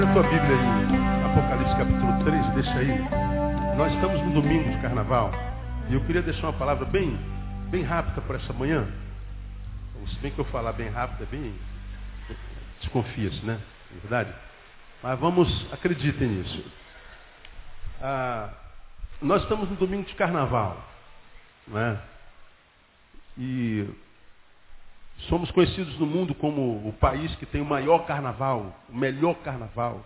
Abre a tua Bíblia aí, Apocalipse capítulo 3, deixa aí. Nós estamos no domingo de carnaval e eu queria deixar uma palavra bem, bem rápida para essa manhã. Se bem que eu falar bem rápido é bem. Desconfia-se, né? É verdade? Mas vamos, acreditem nisso. Ah, nós estamos no domingo de carnaval. Né? E somos conhecidos no mundo como o país que tem o maior carnaval, o melhor carnaval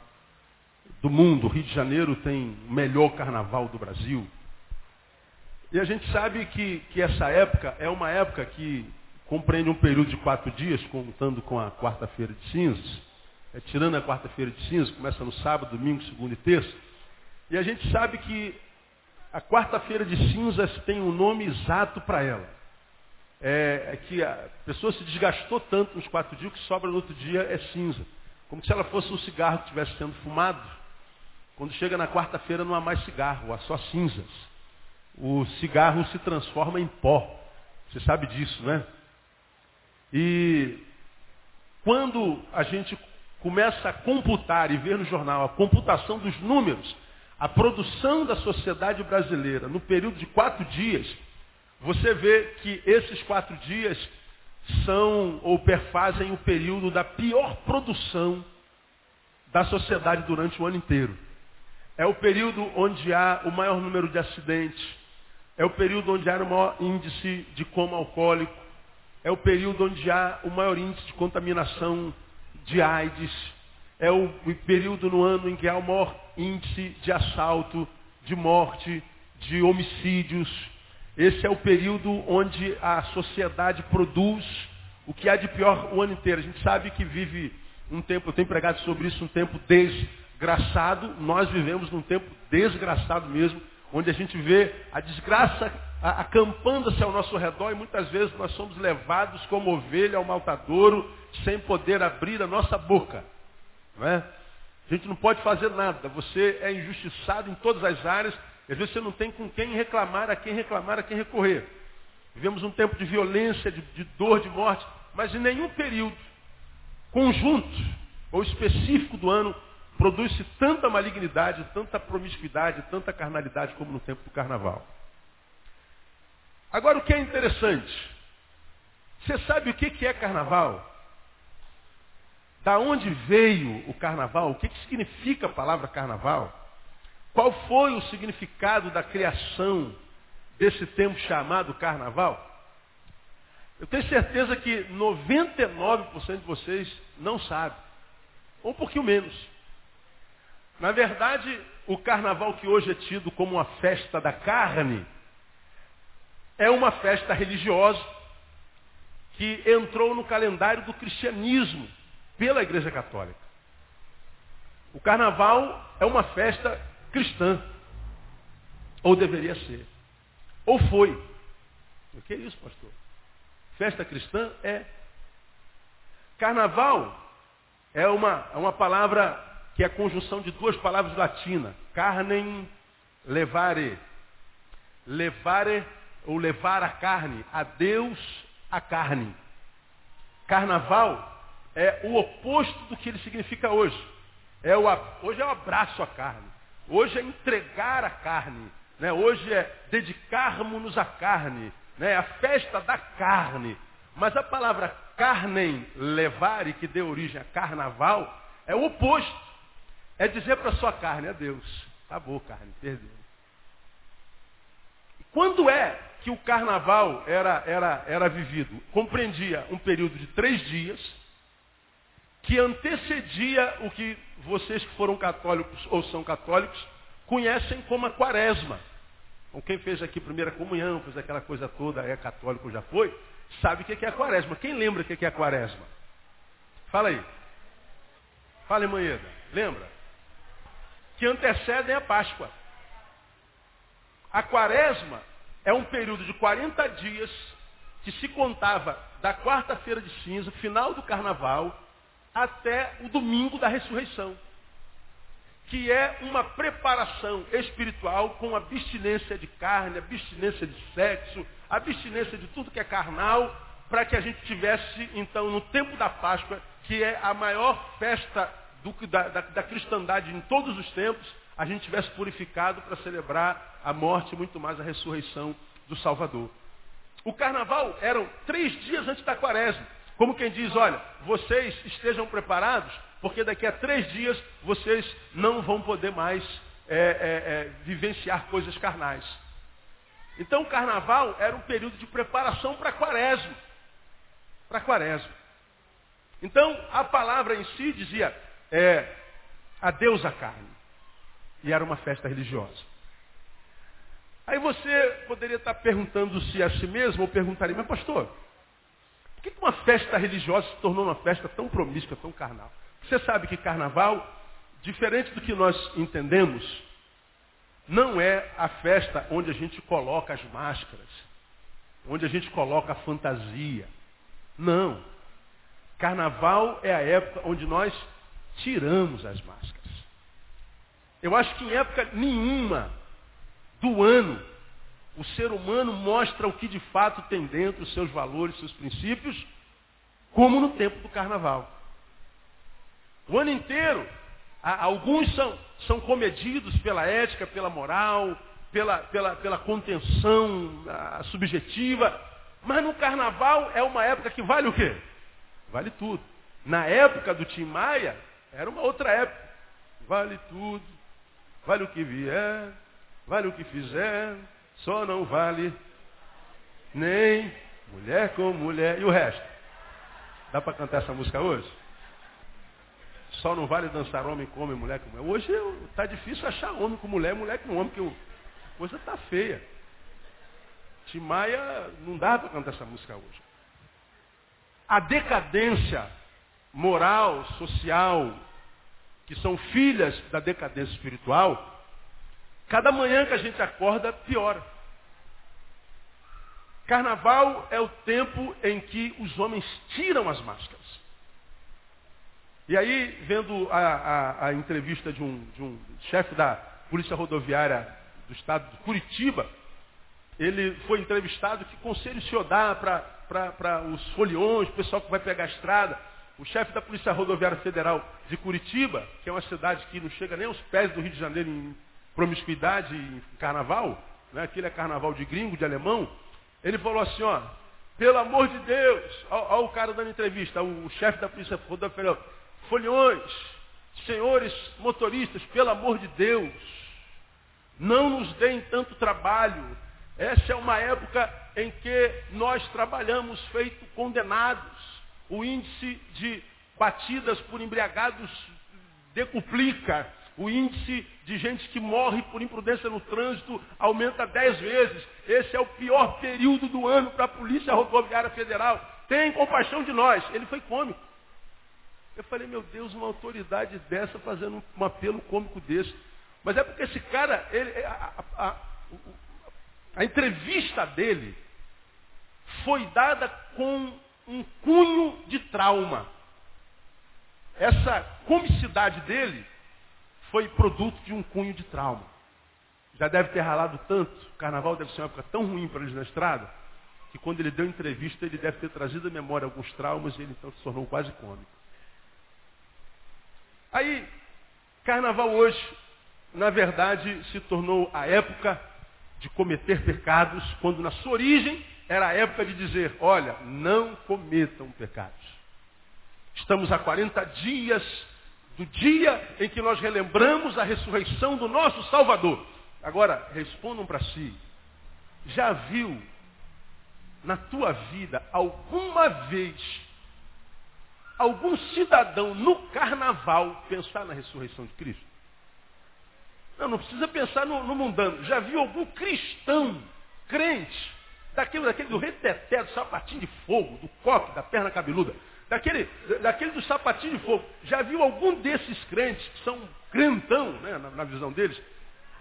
do mundo. O Rio de Janeiro tem o melhor carnaval do Brasil. E a gente sabe que, que essa época é uma época que compreende um período de quatro dias, contando com a quarta-feira de cinzas. É, tirando a quarta-feira de cinzas, começa no sábado, domingo, segunda e terça. E a gente sabe que a quarta-feira de cinzas tem um nome exato para ela. É, é, que a pessoa se desgastou tanto nos quatro dias que sobra no outro dia é cinza. Como se ela fosse um cigarro que estivesse sendo fumado. Quando chega na quarta-feira não há mais cigarro, há só cinzas. O cigarro se transforma em pó. Você sabe disso, né? E quando a gente começa a computar e ver no jornal a computação dos números, a produção da sociedade brasileira no período de quatro dias, você vê que esses quatro dias são ou perfazem o período da pior produção da sociedade durante o ano inteiro. É o período onde há o maior número de acidentes, é o período onde há o maior índice de coma alcoólico, é o período onde há o maior índice de contaminação de AIDS, é o período no ano em que há o maior índice de assalto, de morte, de homicídios. Esse é o período onde a sociedade produz o que há de pior o ano inteiro. A gente sabe que vive um tempo, eu tenho pregado sobre isso, um tempo desgraçado. Nós vivemos num tempo desgraçado mesmo, onde a gente vê a desgraça acampando-se ao nosso redor e muitas vezes nós somos levados como ovelha ao maltadouro sem poder abrir a nossa boca. Não é? A gente não pode fazer nada. Você é injustiçado em todas as áreas. Às vezes você não tem com quem reclamar, a quem reclamar, a quem recorrer. Vivemos um tempo de violência, de, de dor, de morte, mas em nenhum período conjunto ou específico do ano produz-se tanta malignidade, tanta promiscuidade, tanta carnalidade como no tempo do carnaval. Agora o que é interessante, você sabe o que é carnaval? Da onde veio o carnaval? O que, que significa a palavra carnaval? Qual foi o significado da criação desse tempo chamado carnaval? Eu tenho certeza que 99% de vocês não sabem. Ou um pouquinho menos. Na verdade, o carnaval que hoje é tido como uma festa da carne é uma festa religiosa que entrou no calendário do cristianismo pela Igreja Católica. O carnaval é uma festa cristã. Ou deveria ser. Ou foi. O que é isso, pastor? Festa cristã é. Carnaval é uma, é uma palavra que é a conjunção de duas palavras latinas. Carnem levare. Levare ou levar a carne. A Deus a carne. Carnaval é o oposto do que ele significa hoje. É o, hoje é o abraço à carne. Hoje é entregar a carne. Né? Hoje é dedicarmos-nos à carne. Né? É a festa da carne. Mas a palavra carnem, levare, que deu origem a carnaval, é o oposto. É dizer para a sua carne, é Deus. Acabou, carne, perdeu. E quando é que o carnaval era, era, era vivido? Compreendia um período de três dias, que antecedia o que vocês que foram católicos ou são católicos conhecem como a quaresma. Então, quem fez aqui primeira comunhão, fez aquela coisa toda, é católico, já foi, sabe o que é a quaresma. Quem lembra o que é a quaresma? Fala aí. Fala, Manheda. Lembra? Que antecedem a Páscoa. A quaresma é um período de 40 dias que se contava da quarta-feira de cinza, final do carnaval, até o domingo da ressurreição. Que é uma preparação espiritual com abstinência de carne, abstinência de sexo, abstinência de tudo que é carnal, para que a gente tivesse, então, no tempo da Páscoa, que é a maior festa do, da, da, da cristandade em todos os tempos, a gente tivesse purificado para celebrar a morte muito mais a ressurreição do Salvador. O carnaval eram três dias antes da quaresma. Como quem diz, olha, vocês estejam preparados, porque daqui a três dias vocês não vão poder mais é, é, é, vivenciar coisas carnais. Então o carnaval era um período de preparação para quaresma. Para quaresma. Então a palavra em si dizia, é, adeus à carne. E era uma festa religiosa. Aí você poderia estar perguntando-se a si mesmo, ou perguntaria, mas pastor, que uma festa religiosa se tornou uma festa tão promíscua, tão carnal? Você sabe que carnaval, diferente do que nós entendemos, não é a festa onde a gente coloca as máscaras, onde a gente coloca a fantasia. Não. Carnaval é a época onde nós tiramos as máscaras. Eu acho que em época nenhuma do ano, o ser humano mostra o que de fato tem dentro, seus valores, seus princípios, como no tempo do carnaval. O ano inteiro, alguns são, são comedidos pela ética, pela moral, pela, pela, pela contenção subjetiva, mas no carnaval é uma época que vale o quê? Vale tudo. Na época do Tim Maia, era uma outra época. Vale tudo, vale o que vier, vale o que fizer, só não vale nem mulher com mulher. E o resto? Dá para cantar essa música hoje? Só não vale dançar homem com homem, mulher com mulher. Hoje está difícil achar homem com mulher, mulher com homem, porque a coisa está feia. Timaya não dá para cantar essa música hoje. A decadência moral, social, que são filhas da decadência espiritual, Cada manhã que a gente acorda, piora. Carnaval é o tempo em que os homens tiram as máscaras. E aí, vendo a, a, a entrevista de um, de um chefe da Polícia Rodoviária do estado de Curitiba, ele foi entrevistado que conselho o senhor dá para os foliões, o pessoal que vai pegar a estrada. O chefe da Polícia Rodoviária Federal de Curitiba, que é uma cidade que não chega nem aos pés do Rio de Janeiro em promiscuidade em carnaval, né? aquele é carnaval de gringo, de alemão, ele falou assim, ó, pelo amor de Deus, olha o cara dando entrevista, o, o chefe da polícia rodoviária, foliões, senhores motoristas, pelo amor de Deus, não nos deem tanto trabalho. Essa é uma época em que nós trabalhamos feito condenados. O índice de batidas por embriagados decuplica. O índice de gente que morre por imprudência no trânsito aumenta dez vezes. Esse é o pior período do ano para a Polícia Rodoviária Federal. Tem compaixão de nós. Ele foi cômico. Eu falei, meu Deus, uma autoridade dessa fazendo um apelo cômico desse. Mas é porque esse cara, ele, a, a, a, a entrevista dele foi dada com um cunho de trauma. Essa comicidade dele foi produto de um cunho de trauma. Já deve ter ralado tanto, o carnaval deve ser uma época tão ruim para eles na estrada, que quando ele deu entrevista, ele deve ter trazido à memória alguns traumas e ele então se tornou quase cômico. Aí, carnaval hoje, na verdade, se tornou a época de cometer pecados, quando na sua origem era a época de dizer, olha, não cometam pecados. Estamos há 40 dias do dia em que nós relembramos a ressurreição do nosso Salvador. Agora, respondam para si. Já viu na tua vida alguma vez algum cidadão no carnaval pensar na ressurreição de Cristo? Não, não precisa pensar no, no mundano. Já viu algum cristão, crente, daquele, daquele do reteté, do sapatinho de fogo, do coque, da perna cabeluda, daquele, daquele do sapatinho de fogo. Já viu algum desses crentes, que são crentão, né, na, na visão deles,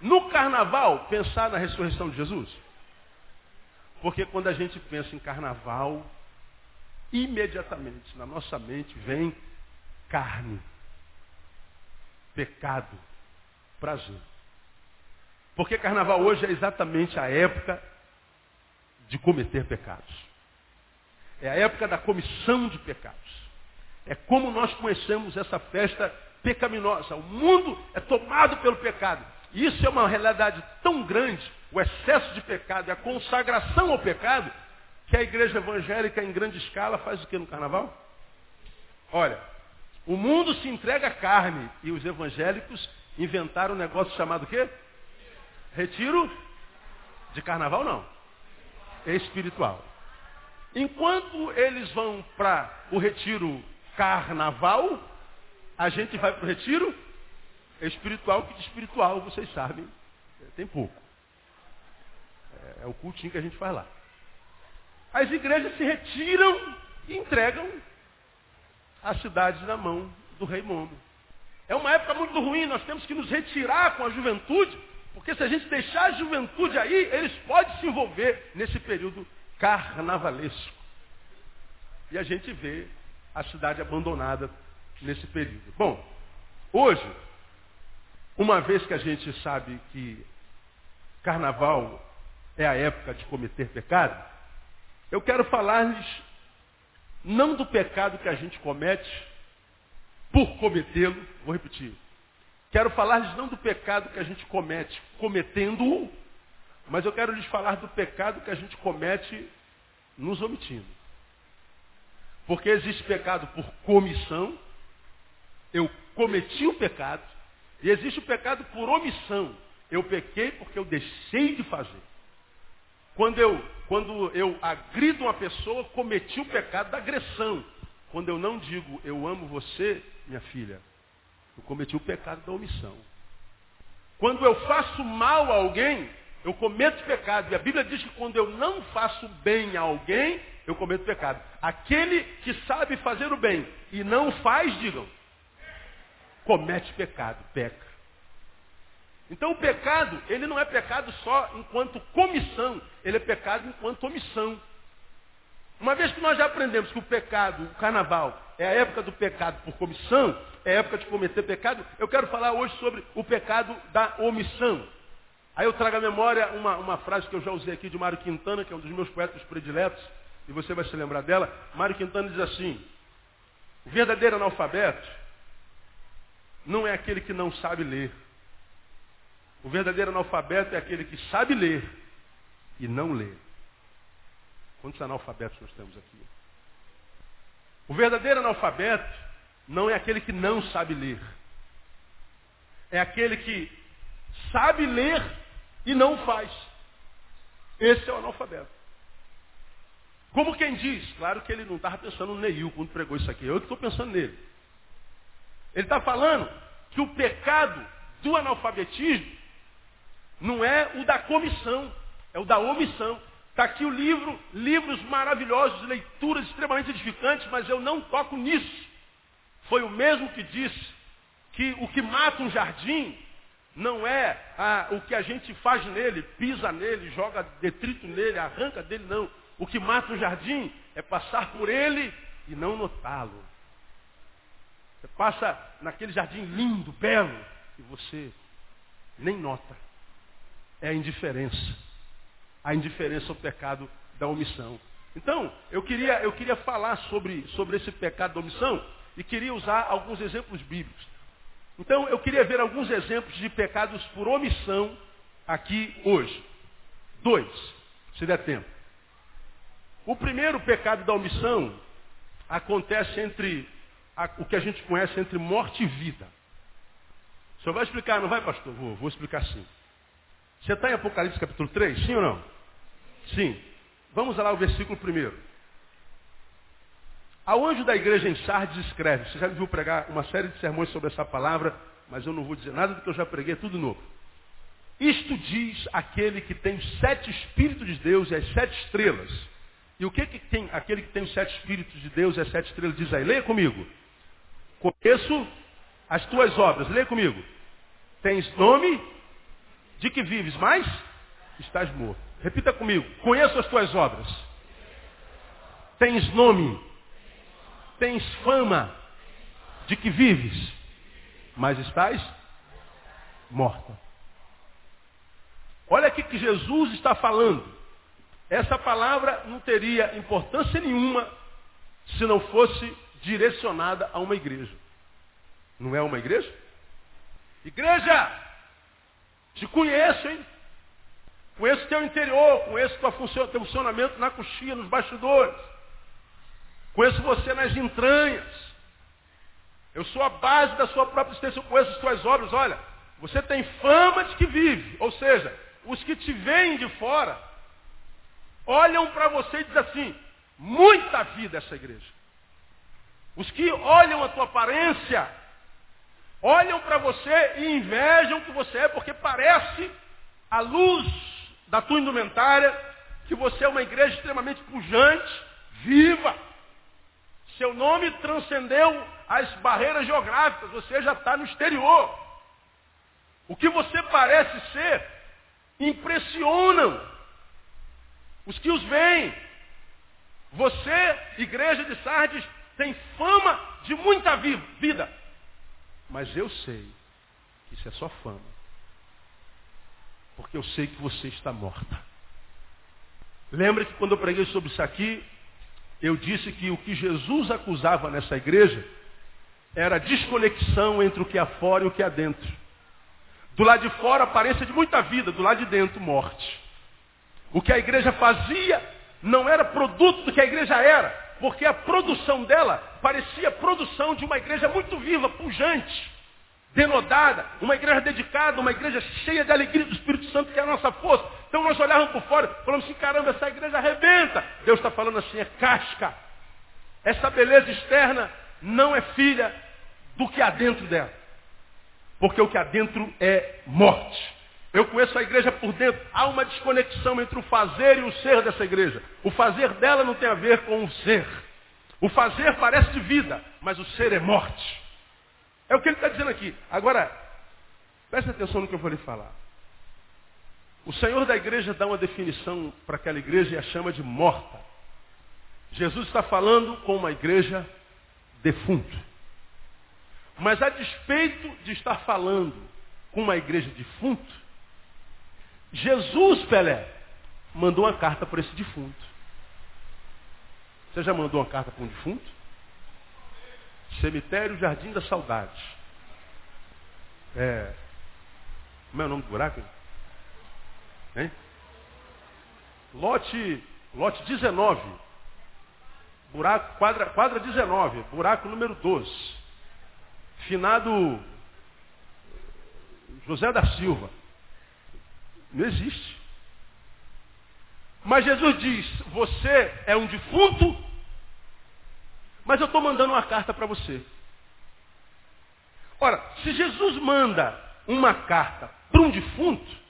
no carnaval pensar na ressurreição de Jesus? Porque quando a gente pensa em carnaval, imediatamente na nossa mente vem carne, pecado, prazer. Porque carnaval hoje é exatamente a época de cometer pecados. É a época da comissão de pecados. É como nós conhecemos essa festa pecaminosa. O mundo é tomado pelo pecado. E isso é uma realidade tão grande, o excesso de pecado e a consagração ao pecado, que a igreja evangélica em grande escala faz o que no carnaval? Olha, o mundo se entrega à carne e os evangélicos inventaram um negócio chamado quê? Retiro de carnaval não. Espiritual. Enquanto eles vão para o retiro carnaval, a gente vai para o retiro espiritual, que de espiritual, vocês sabem, tem pouco. É, é o cultinho que a gente faz lá. As igrejas se retiram e entregam a cidade na mão do rei mundo. É uma época muito ruim, nós temos que nos retirar com a juventude, porque se a gente deixar a juventude aí, eles podem se envolver nesse período carnavalesco. E a gente vê a cidade abandonada nesse período. Bom, hoje, uma vez que a gente sabe que carnaval é a época de cometer pecado, eu quero falar-lhes não do pecado que a gente comete por cometê-lo, vou repetir. Quero falar-lhes não do pecado que a gente comete cometendo-o, mas eu quero lhes falar do pecado que a gente comete nos omitindo. Porque existe pecado por comissão, eu cometi o pecado, e existe o pecado por omissão. Eu pequei porque eu deixei de fazer. Quando eu, quando eu agrido uma pessoa, cometi o pecado da agressão. Quando eu não digo eu amo você, minha filha, eu cometi o pecado da omissão. Quando eu faço mal a alguém, eu cometo pecado. E a Bíblia diz que quando eu não faço bem a alguém, eu cometo pecado. Aquele que sabe fazer o bem e não faz, digam, comete pecado, peca. Então o pecado, ele não é pecado só enquanto comissão, ele é pecado enquanto omissão. Uma vez que nós já aprendemos que o pecado, o carnaval, é a época do pecado por comissão, é a época de cometer pecado, eu quero falar hoje sobre o pecado da omissão. Aí eu trago à memória uma, uma frase que eu já usei aqui de Mário Quintana, que é um dos meus poetas prediletos, e você vai se lembrar dela. Mário Quintana diz assim, o verdadeiro analfabeto não é aquele que não sabe ler. O verdadeiro analfabeto é aquele que sabe ler e não lê. Quantos analfabetos nós temos aqui? O verdadeiro analfabeto não é aquele que não sabe ler. É aquele que sabe ler e não faz. Esse é o analfabeto. Como quem diz, claro que ele não estava pensando no Neil quando pregou isso aqui, eu que estou pensando nele. Ele está falando que o pecado do analfabetismo não é o da comissão, é o da omissão. Está aqui o livro, livros maravilhosos, leituras extremamente edificantes, mas eu não toco nisso. Foi o mesmo que disse que o que mata um jardim não é ah, o que a gente faz nele, pisa nele, joga detrito nele, arranca dele, não. O que mata um jardim é passar por ele e não notá-lo. Você passa naquele jardim lindo, belo, e você nem nota. É a indiferença a indiferença ao pecado da omissão. Então, eu queria, eu queria falar sobre, sobre esse pecado da omissão e queria usar alguns exemplos bíblicos. Então, eu queria ver alguns exemplos de pecados por omissão aqui hoje. Dois, se der tempo. O primeiro pecado da omissão acontece entre a, o que a gente conhece entre morte e vida. O senhor vai explicar, não vai, pastor? Vou, vou explicar sim. Você está em Apocalipse capítulo 3, sim ou não? Sim. Vamos lá o versículo primeiro. Ao anjo da igreja em Sardes escreve, você já me viu pregar uma série de sermões sobre essa palavra, mas eu não vou dizer nada do que eu já preguei, é tudo novo. Isto diz aquele que tem sete espíritos de Deus e as sete estrelas. E o que, que tem aquele que tem os sete espíritos de Deus e as sete estrelas? Diz aí, leia comigo. Conheço as tuas obras, leia comigo. Tens nome de que vives, mas estás morto. Repita comigo. Conheço as tuas obras. Tens nome. Tens fama de que vives, mas estás morta. Olha aqui que Jesus está falando. Essa palavra não teria importância nenhuma se não fosse direcionada a uma igreja. Não é uma igreja? Igreja! Te conheço, hein? Conheço teu interior, conheço teu funcionamento na coxinha, nos bastidores. Conheço você nas entranhas. Eu sou a base da sua própria existência, eu conheço as tuas obras. Olha, você tem fama de que vive. Ou seja, os que te veem de fora olham para você e dizem assim, muita vida essa igreja. Os que olham a tua aparência, olham para você e invejam que você é, porque parece, à luz da tua indumentária, que você é uma igreja extremamente pujante, viva. Seu nome transcendeu as barreiras geográficas, você já está no exterior. O que você parece ser impressionam os que os veem. Você, igreja de Sardes, tem fama de muita vida. Mas eu sei que isso é só fama. Porque eu sei que você está morta. Lembra que quando eu preguei sobre isso aqui, eu disse que o que Jesus acusava nessa igreja era a desconexão entre o que há fora e o que há dentro. Do lado de fora, aparência de muita vida, do lado de dentro, morte. O que a igreja fazia não era produto do que a igreja era, porque a produção dela parecia produção de uma igreja muito viva, pujante, denodada, uma igreja dedicada, uma igreja cheia de alegria do Espírito Santo, que é a nossa força. Então nós olhávamos por fora, falamos assim, caramba, essa igreja arrebenta. Deus está falando assim, é casca. Essa beleza externa não é filha do que há dentro dela. Porque o que há dentro é morte. Eu conheço a igreja por dentro. Há uma desconexão entre o fazer e o ser dessa igreja. O fazer dela não tem a ver com o ser. O fazer parece de vida, mas o ser é morte. É o que ele está dizendo aqui. Agora, preste atenção no que eu vou lhe falar. O Senhor da igreja dá uma definição para aquela igreja e a chama de morta. Jesus está falando com uma igreja defunta. Mas a despeito de estar falando com uma igreja defunta, Jesus, Pelé, mandou uma carta para esse defunto. Você já mandou uma carta para um defunto? Cemitério Jardim da Saudade. É. Como é o nome do buraco? Hein? Lote, lote 19. Buraco, quadra, quadra 19, buraco número 12. Finado José da Silva. Não existe. Mas Jesus diz, você é um defunto, mas eu estou mandando uma carta para você. Ora, se Jesus manda uma carta para um defunto,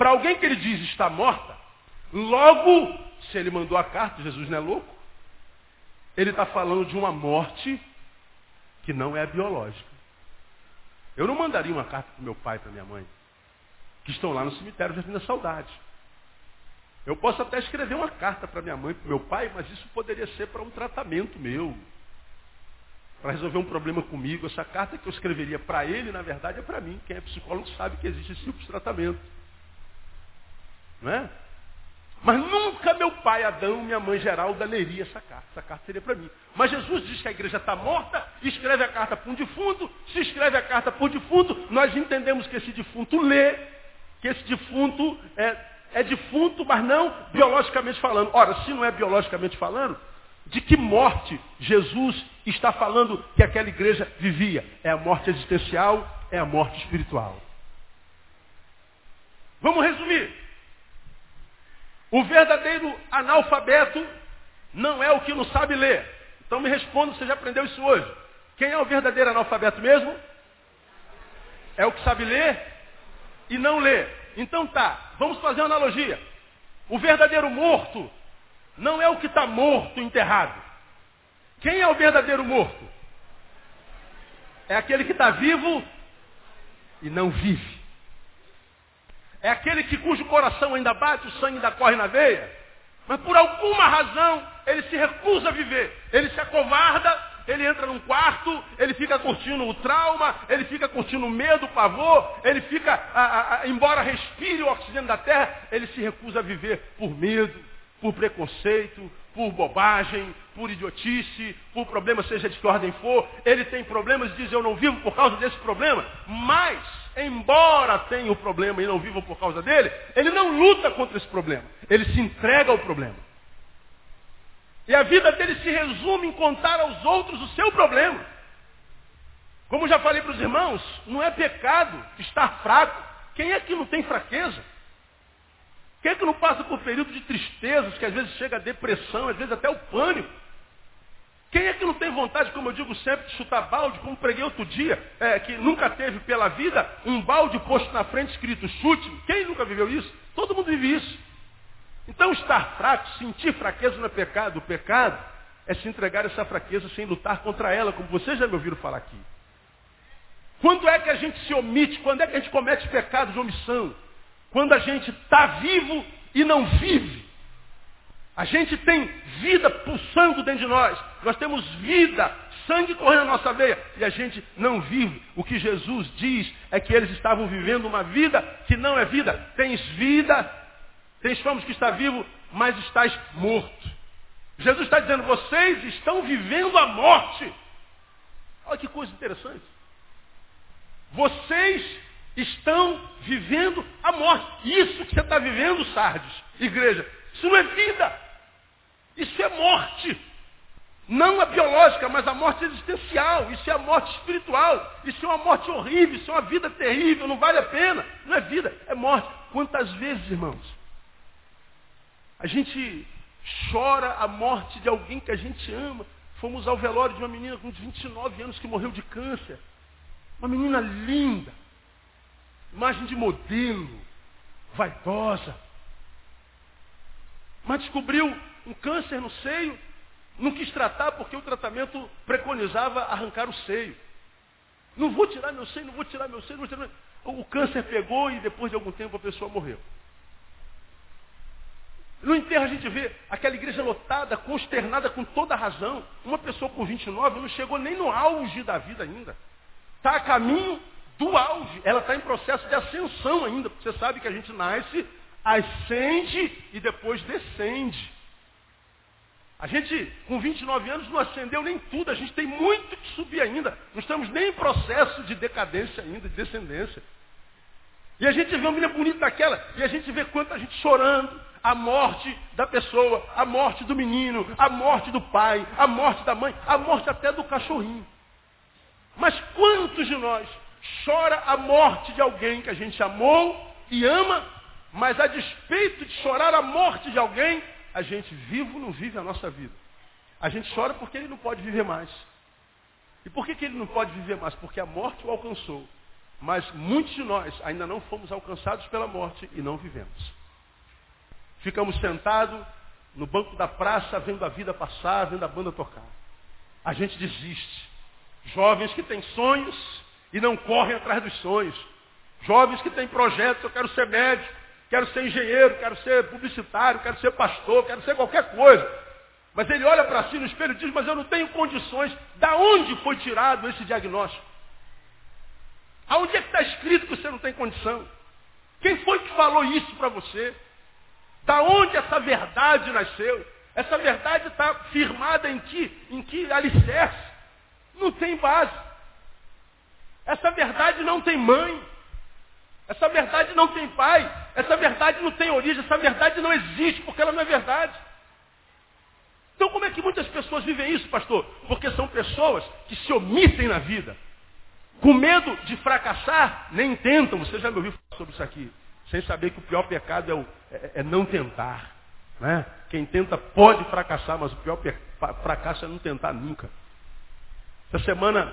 para alguém que ele diz está morta, logo, se ele mandou a carta, Jesus não é louco, ele está falando de uma morte que não é biológica. Eu não mandaria uma carta para meu pai, para minha mãe que estão lá no cemitério Jardim da Saudade. Eu posso até escrever uma carta para minha mãe, para meu pai, mas isso poderia ser para um tratamento meu. Para resolver um problema comigo. Essa carta que eu escreveria para ele, na verdade, é para mim. Quem é psicólogo sabe que existe esse tipo de tratamento. Não é? Mas nunca meu pai Adão, minha mãe Geralda leria essa carta. Essa carta seria para mim. Mas Jesus diz que a igreja está morta, escreve a carta para um defunto. Se escreve a carta para um defunto, nós entendemos que esse defunto lê que esse defunto é, é defunto, mas não biologicamente falando. Ora, se não é biologicamente falando, de que morte Jesus está falando que aquela igreja vivia? É a morte existencial, é a morte espiritual. Vamos resumir. O verdadeiro analfabeto não é o que não sabe ler. Então me responda, você já aprendeu isso hoje. Quem é o verdadeiro analfabeto mesmo? É o que sabe ler e não lê. Então tá, vamos fazer uma analogia. O verdadeiro morto não é o que está morto, enterrado. Quem é o verdadeiro morto? É aquele que está vivo e não vive. É aquele que cujo coração ainda bate, o sangue ainda corre na veia, mas por alguma razão ele se recusa a viver. Ele se acovarda ele entra num quarto, ele fica curtindo o trauma, ele fica curtindo o medo, o pavor, ele fica, a, a, embora respire o oxigênio da terra, ele se recusa a viver por medo, por preconceito, por bobagem, por idiotice, por problema, seja de que ordem for. Ele tem problemas e diz, eu não vivo por causa desse problema. Mas, embora tenha o problema e não viva por causa dele, ele não luta contra esse problema. Ele se entrega ao problema. E a vida dele se resume em contar aos outros o seu problema. Como já falei para os irmãos, não é pecado estar fraco. Quem é que não tem fraqueza? Quem é que não passa por período de tristezas, que às vezes chega a depressão, às vezes até o pânico? Quem é que não tem vontade, como eu digo sempre, de chutar balde, como preguei outro dia, é, que nunca teve pela vida um balde posto na frente escrito chute? Quem nunca viveu isso? Todo mundo vive isso. Então estar fraco, sentir fraqueza não é pecado. O pecado é se entregar essa fraqueza sem lutar contra ela, como vocês já me ouviram falar aqui. Quando é que a gente se omite? Quando é que a gente comete pecado de omissão? Quando a gente está vivo e não vive. A gente tem vida pulsando dentro de nós. Nós temos vida, sangue correndo na nossa veia. E a gente não vive. O que Jesus diz é que eles estavam vivendo uma vida que não é vida. Tens vida, tens fama que está vivo, mas estás morto. Jesus está dizendo, vocês estão vivendo a morte. Olha que coisa interessante. Vocês estão vivendo a morte. Isso que você está vivendo, Sardes, igreja, isso não é vida. Isso é morte. Não a biológica, mas a morte existencial. Isso é a morte espiritual. Isso é uma morte horrível. Isso é uma vida terrível. Não vale a pena. Não é vida, é morte. Quantas vezes, irmãos, a gente chora a morte de alguém que a gente ama. Fomos ao velório de uma menina com 29 anos que morreu de câncer. Uma menina linda. Imagem de modelo. Vaidosa. Mas descobriu um câncer no seio. Não quis tratar porque o tratamento preconizava arrancar o seio. Não vou tirar meu seio, não vou tirar meu seio, não vou tirar. O câncer pegou e depois de algum tempo a pessoa morreu. No enterro a gente vê aquela igreja lotada, consternada com toda razão. Uma pessoa com 29 não chegou nem no auge da vida ainda. Está a caminho do auge. Ela está em processo de ascensão ainda. Você sabe que a gente nasce, ascende e depois descende. A gente, com 29 anos, não ascendeu nem tudo. A gente tem muito que subir ainda. Não estamos nem em processo de decadência ainda, de descendência. E a gente vê uma menina bonita daquela, e a gente vê quanta gente chorando, a morte da pessoa, a morte do menino, a morte do pai, a morte da mãe, a morte até do cachorrinho. Mas quantos de nós chora a morte de alguém que a gente amou e ama, mas a despeito de chorar a morte de alguém, a gente vivo não vive a nossa vida. A gente chora porque ele não pode viver mais. E por que, que ele não pode viver mais? Porque a morte o alcançou. Mas muitos de nós ainda não fomos alcançados pela morte e não vivemos. Ficamos sentados no banco da praça, vendo a vida passar, vendo a banda tocar. A gente desiste. Jovens que têm sonhos e não correm atrás dos sonhos. Jovens que têm projetos, eu quero ser médico, quero ser engenheiro, quero ser publicitário, quero ser pastor, quero ser qualquer coisa. Mas ele olha para si no espelho e diz, mas eu não tenho condições. Da onde foi tirado esse diagnóstico? Aonde é que está escrito que você não tem condição? Quem foi que falou isso para você? Da onde essa verdade nasceu? Essa verdade está firmada em que, em que alicerce? Não tem base. Essa verdade não tem mãe. Essa verdade não tem pai. Essa verdade não tem origem. Essa verdade não existe porque ela não é verdade. Então como é que muitas pessoas vivem isso, pastor? Porque são pessoas que se omitem na vida. Com medo de fracassar, nem tentam. Você já me ouviu falar sobre isso aqui. Sem saber que o pior pecado é, o, é, é não tentar. Né? Quem tenta pode fracassar, mas o pior fracasso é não tentar nunca. Essa semana,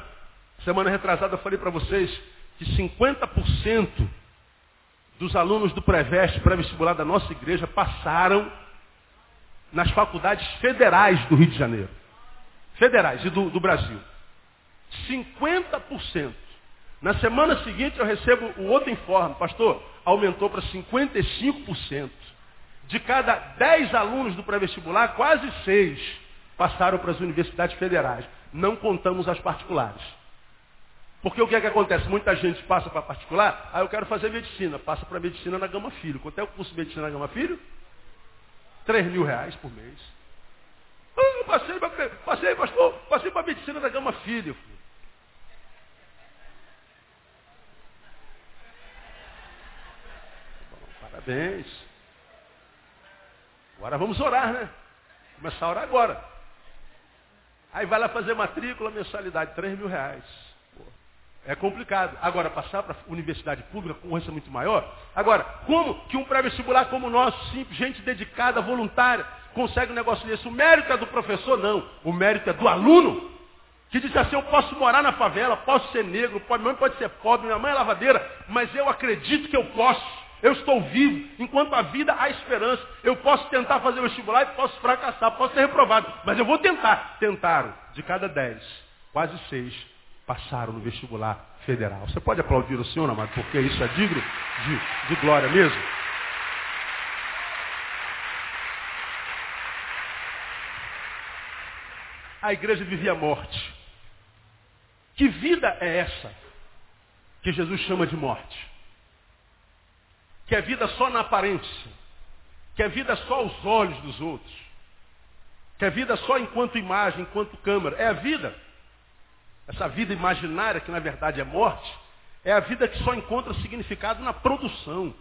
semana retrasada, eu falei para vocês que 50% dos alunos do pré-veste, pré-vestibular da nossa igreja passaram nas faculdades federais do Rio de Janeiro. Federais e do, do Brasil. 50%. Na semana seguinte eu recebo o outro informe, pastor, aumentou para 55%. De cada 10 alunos do pré-vestibular, quase 6 passaram para as universidades federais não contamos as particulares. Porque o que é que acontece? Muita gente passa para particular, aí eu quero fazer medicina, passa para medicina na Gama Filho. Quanto é o curso de medicina na Gama Filho? 3 mil reais por mês. Ah, passei, passei, pastor, passei para medicina da gama filho. Parabéns. Agora vamos orar, né? Começar a orar agora. Aí vai lá fazer matrícula, mensalidade, 3 mil reais. É complicado. Agora, passar para a universidade pública com concorrência muito maior. Agora, como que um pré-vestibular como o nosso, simples, gente dedicada, voluntária, consegue um negócio desse? O mérito é do professor? Não. O mérito é do aluno. Que diz assim, eu posso morar na favela, posso ser negro, minha mãe pode ser pobre, minha mãe é lavadeira, mas eu acredito que eu posso. Eu estou vivo. Enquanto a vida há esperança. Eu posso tentar fazer o vestibular e posso fracassar, posso ser reprovado. Mas eu vou tentar. Tentaram. De cada dez, quase seis passaram no vestibular federal. Você pode aplaudir o Senhor, amado, porque isso é digno de, de glória mesmo. A igreja vivia a morte. Que vida é essa que Jesus chama de morte? Que é vida só na aparência. Que é vida só aos olhos dos outros. Que é vida só enquanto imagem, enquanto câmara. É a vida essa vida imaginária, que na verdade é morte, é a vida que só encontra significado na produção.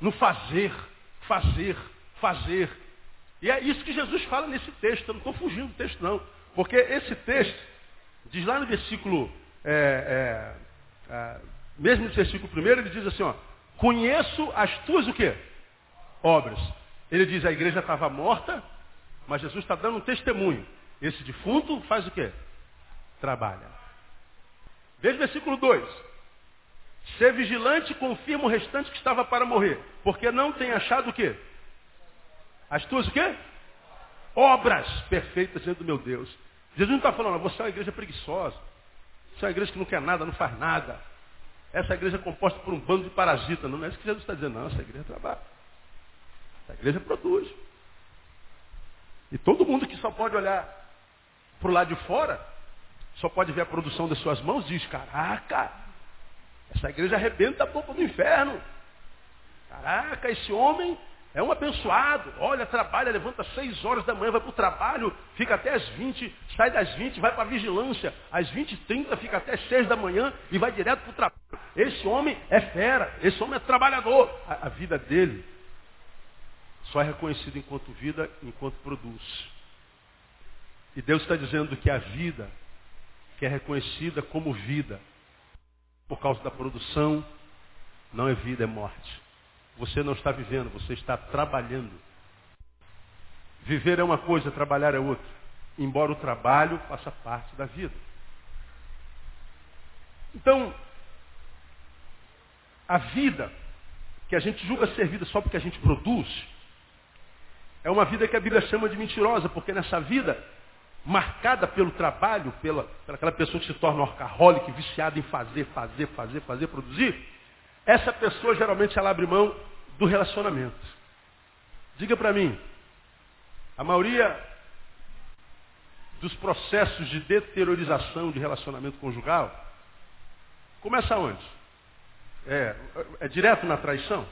No fazer, fazer, fazer. E é isso que Jesus fala nesse texto. Eu não estou fugindo do texto, não. Porque esse texto, diz lá no versículo, é, é, é, mesmo no versículo primeiro, ele diz assim, ó, conheço as tuas o quê? Obras. Ele diz, a igreja estava morta, mas Jesus está dando um testemunho. Esse defunto faz o quê? Trabalha. Veja o versículo 2. Ser vigilante confirma o restante que estava para morrer. Porque não tem achado o quê? As tuas o quê? Obras perfeitas diante do meu Deus. Jesus não está falando, você é uma igreja preguiçosa. Você é uma igreja que não quer nada, não faz nada. Essa igreja é composta por um bando de parasitas. Não é isso que Jesus está dizendo, não. Essa igreja trabalha. Essa igreja produz. E todo mundo que só pode olhar para o lado de fora, só pode ver a produção das suas mãos, diz, caraca, essa igreja arrebenta a boca do inferno. Caraca, esse homem é um abençoado. Olha, trabalha, levanta às seis horas da manhã, vai para o trabalho, fica até às 20, sai das 20, vai para a vigilância, às 20 e 30, fica até às 6 da manhã e vai direto para o trabalho. Esse homem é fera, esse homem é trabalhador. A, a vida dele só é reconhecida enquanto vida, enquanto produz. E Deus está dizendo que a vida que é reconhecida como vida. Por causa da produção, não é vida, é morte. Você não está vivendo, você está trabalhando. Viver é uma coisa, trabalhar é outra. Embora o trabalho faça parte da vida. Então, a vida que a gente julga ser vida só porque a gente produz, é uma vida que a Bíblia chama de mentirosa, porque nessa vida marcada pelo trabalho, pela, pela aquela pessoa que se torna orcaholic, viciada em fazer, fazer, fazer, fazer, produzir, essa pessoa geralmente ela abre mão do relacionamento. Diga para mim, a maioria dos processos de deteriorização de relacionamento conjugal começa onde? É, é direto na traição?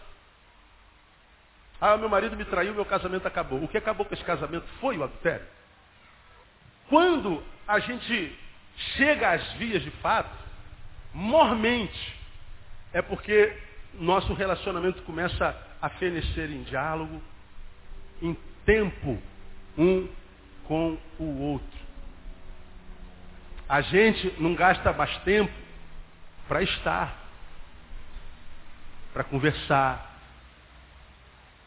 Ah, meu marido me traiu, meu casamento acabou. O que acabou com esse casamento foi o adultério. Quando a gente chega às vias de fato, mormente, é porque nosso relacionamento começa a fenecer em diálogo, em tempo um com o outro. A gente não gasta mais tempo para estar, para conversar,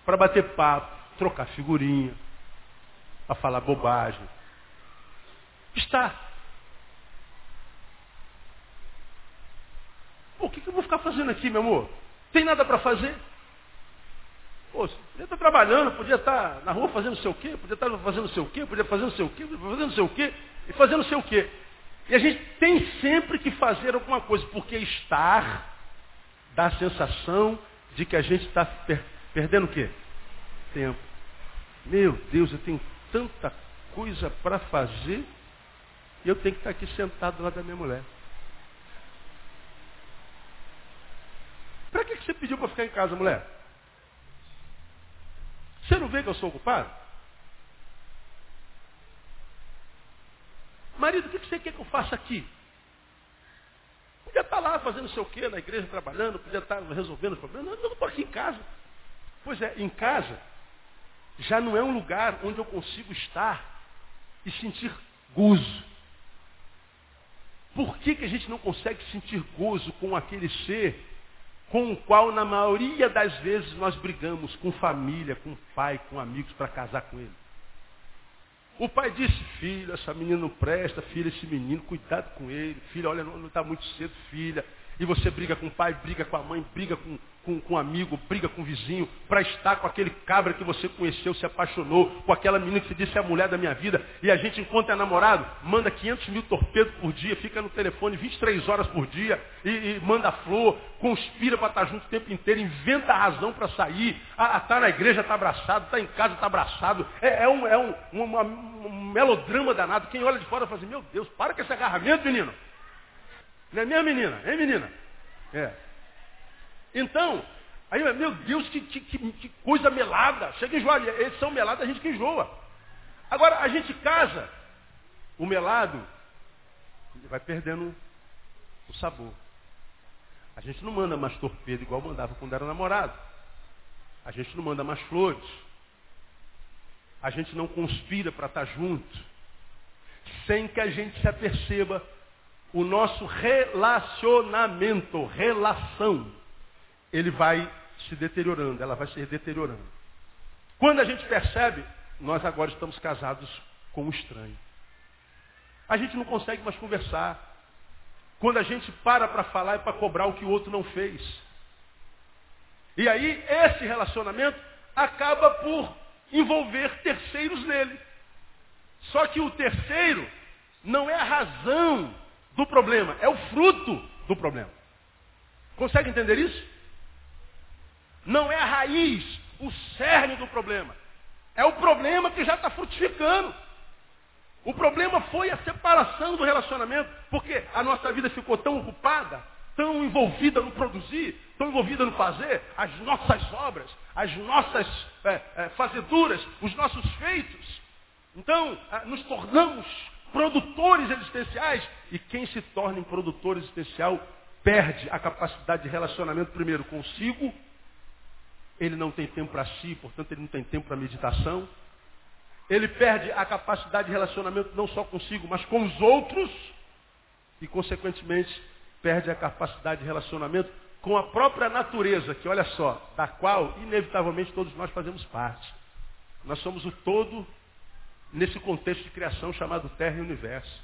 para bater papo, trocar figurinha, para falar bobagem, Está. Pô, o que, eu vou ficar fazendo aqui, meu amor? Tem nada para fazer? Pô, podia estar trabalhando, podia estar na rua fazendo sei o quê, podia estar fazendo sei o quê, podia fazer não o quê, podia fazer não sei o quê, e fazendo sei o quê. E a gente tem sempre que fazer alguma coisa, porque estar dá a sensação de que a gente está per perdendo o quê? Tempo. Meu Deus, eu tenho tanta coisa para fazer e eu tenho que estar aqui sentado lá da minha mulher. Para que você pediu para ficar em casa, mulher? Você não vê que eu sou ocupado? Marido, o que você quer que eu faça aqui? Podia estar lá fazendo não sei o quê, na igreja trabalhando, podia estar resolvendo os problemas. Não, eu estou aqui em casa. Pois é, em casa já não é um lugar onde eu consigo estar e sentir gozo. Por que, que a gente não consegue sentir gozo com aquele ser com o qual, na maioria das vezes, nós brigamos com família, com pai, com amigos para casar com ele? O pai disse, filho, essa menina não presta, filha, esse menino, cuidado com ele, filha, olha, não está muito cedo, filha, e você briga com o pai, briga com a mãe, briga com, com, com um amigo, briga com o vizinho, para estar com aquele cabra que você conheceu, se apaixonou, com aquela menina que você disse é a mulher da minha vida, e a gente, é namorado, manda 500 mil torpedos por dia, fica no telefone 23 horas por dia, e, e manda flor, conspira para estar junto o tempo inteiro, inventa razão para sair, está na igreja, está abraçado, está em casa, está abraçado. É, é, um, é um, um melodrama danado. Quem olha de fora fala assim, meu Deus, para com esse agarramento, menino. Não é minha menina? Hein, menina? É. Então, aí, meu Deus, que, que, que coisa melada. Chega a enjoar. Eles são melados, a gente que enjoa. Agora, a gente casa, o melado vai perdendo o sabor. A gente não manda mais torpedo igual mandava quando era namorado. A gente não manda mais flores. A gente não conspira para estar junto. Sem que a gente se aperceba o nosso relacionamento, relação, ele vai se deteriorando, ela vai se deteriorando. Quando a gente percebe, nós agora estamos casados com um estranho. A gente não consegue mais conversar. Quando a gente para para falar é para cobrar o que o outro não fez. E aí, esse relacionamento acaba por envolver terceiros nele. Só que o terceiro não é a razão do problema, é o fruto do problema. Consegue entender isso? Não é a raiz, o cerne do problema. É o problema que já está frutificando. O problema foi a separação do relacionamento, porque a nossa vida ficou tão ocupada, tão envolvida no produzir, tão envolvida no fazer, as nossas obras, as nossas é, é, fazeduras, os nossos feitos. Então, é, nos tornamos produtores existenciais. E quem se torna em produtor existencial perde a capacidade de relacionamento primeiro consigo. Ele não tem tempo para si, portanto ele não tem tempo para meditação. Ele perde a capacidade de relacionamento não só consigo, mas com os outros. E, consequentemente, perde a capacidade de relacionamento com a própria natureza, que olha só, da qual, inevitavelmente, todos nós fazemos parte. Nós somos o todo nesse contexto de criação chamado Terra e Universo.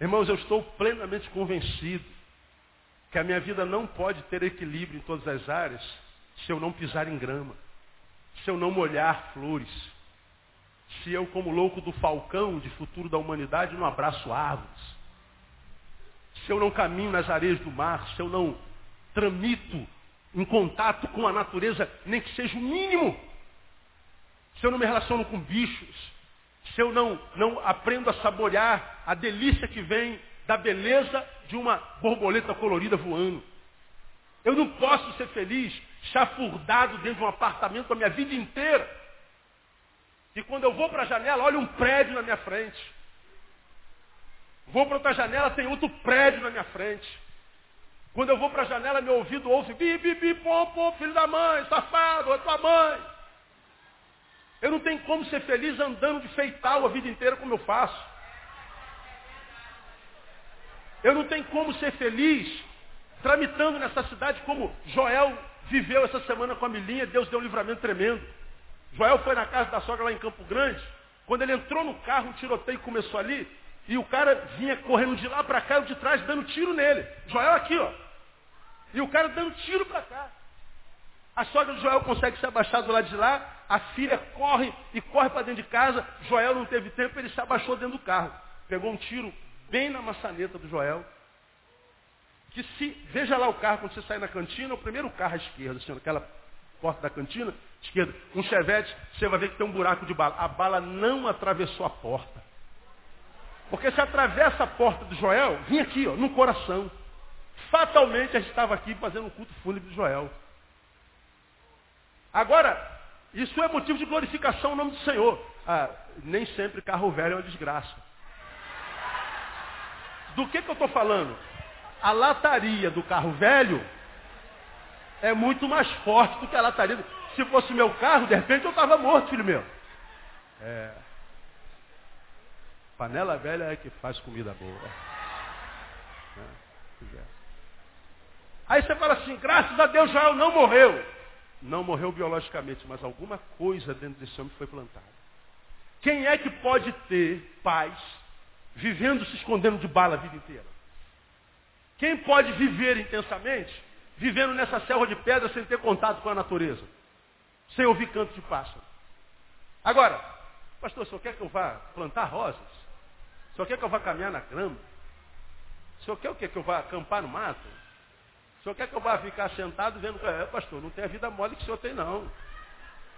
Irmãos, eu estou plenamente convencido que a minha vida não pode ter equilíbrio em todas as áreas se eu não pisar em grama, se eu não molhar flores, se eu, como louco do falcão de futuro da humanidade, não abraço árvores, se eu não caminho nas areias do mar, se eu não tramito em contato com a natureza, nem que seja o mínimo, se eu não me relaciono com bichos, se eu não, não aprendo a saborear a delícia que vem da beleza de uma borboleta colorida voando. Eu não posso ser feliz chafurdado dentro de um apartamento a minha vida inteira. E quando eu vou para a janela, olha um prédio na minha frente. Vou para outra janela, tem outro prédio na minha frente. Quando eu vou para a janela, meu ouvido ouve bi, bi, bi, pom, pom, filho da mãe, safado, é tua mãe. Eu não tenho como ser feliz andando de feital a vida inteira como eu faço. Eu não tenho como ser feliz tramitando nessa cidade como Joel viveu essa semana com a Milinha. Deus deu um livramento tremendo. Joel foi na casa da sogra lá em Campo Grande. Quando ele entrou no carro, um tiroteio começou ali. E o cara vinha correndo de lá para cá, e de trás, dando tiro nele. Joel aqui, ó. E o cara dando tiro para cá. A sogra de Joel consegue se abaixar do lado de lá, a filha corre e corre para dentro de casa. Joel não teve tempo, ele se abaixou dentro do carro. Pegou um tiro bem na maçaneta do Joel. Que se, veja lá o carro quando você sai na cantina, o primeiro carro à esquerda, assim, aquela porta da cantina, esquerda, um chevette, você vai ver que tem um buraco de bala. A bala não atravessou a porta. Porque se atravessa a porta do Joel, vinha aqui, ó, no coração. Fatalmente a gente estava aqui fazendo um culto fúnebre de Joel. Agora, Isso é motivo de glorificação ao nome do Senhor. Ah, nem sempre carro velho é uma desgraça. Do que, que eu estou falando? A lataria do carro velho é muito mais forte do que a lataria. Se fosse meu carro, de repente eu estava morto, filho meu. É. Panela velha é que faz comida boa. É. Aí você fala assim, graças a Deus Joel não morreu. Não morreu biologicamente, mas alguma coisa dentro desse homem foi plantada. Quem é que pode ter paz vivendo se escondendo de bala a vida inteira? Quem pode viver intensamente vivendo nessa selva de pedra sem ter contato com a natureza? Sem ouvir canto de pássaro? Agora, pastor, senhor quer que eu vá plantar rosas? Senhor quer que eu vá caminhar na grama? Senhor quer o quê? Que eu vá acampar no mato? O senhor quer que eu vá ficar sentado vendo. É, pastor, não tem a vida mole que o senhor tem, não.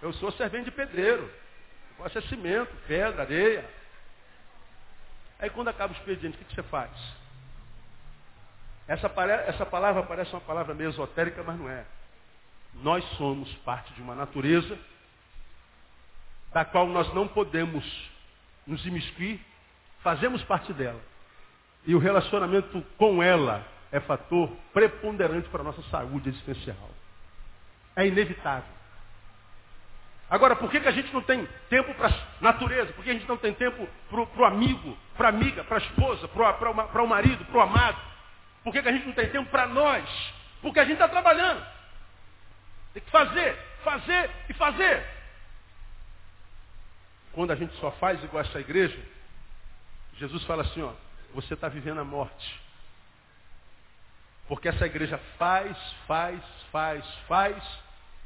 Eu sou servente de pedreiro. Eu gosto de cimento, pedra, areia. Aí quando acaba o expediente, o que, que você faz? Essa, essa palavra parece uma palavra meio esotérica, mas não é. Nós somos parte de uma natureza da qual nós não podemos nos imiscuir, fazemos parte dela. E o relacionamento com ela é fator preponderante para a nossa saúde existencial. É inevitável. Agora, por que, que a gente não tem tempo para a natureza? Por que a gente não tem tempo para o amigo, para a amiga, para a esposa, para o marido, para o amado? Por que, que a gente não tem tempo para nós? Porque a gente está trabalhando. Tem que fazer, fazer e fazer. Quando a gente só faz igual essa igreja, Jesus fala assim, ó, você está vivendo a morte. Porque essa igreja faz, faz, faz, faz.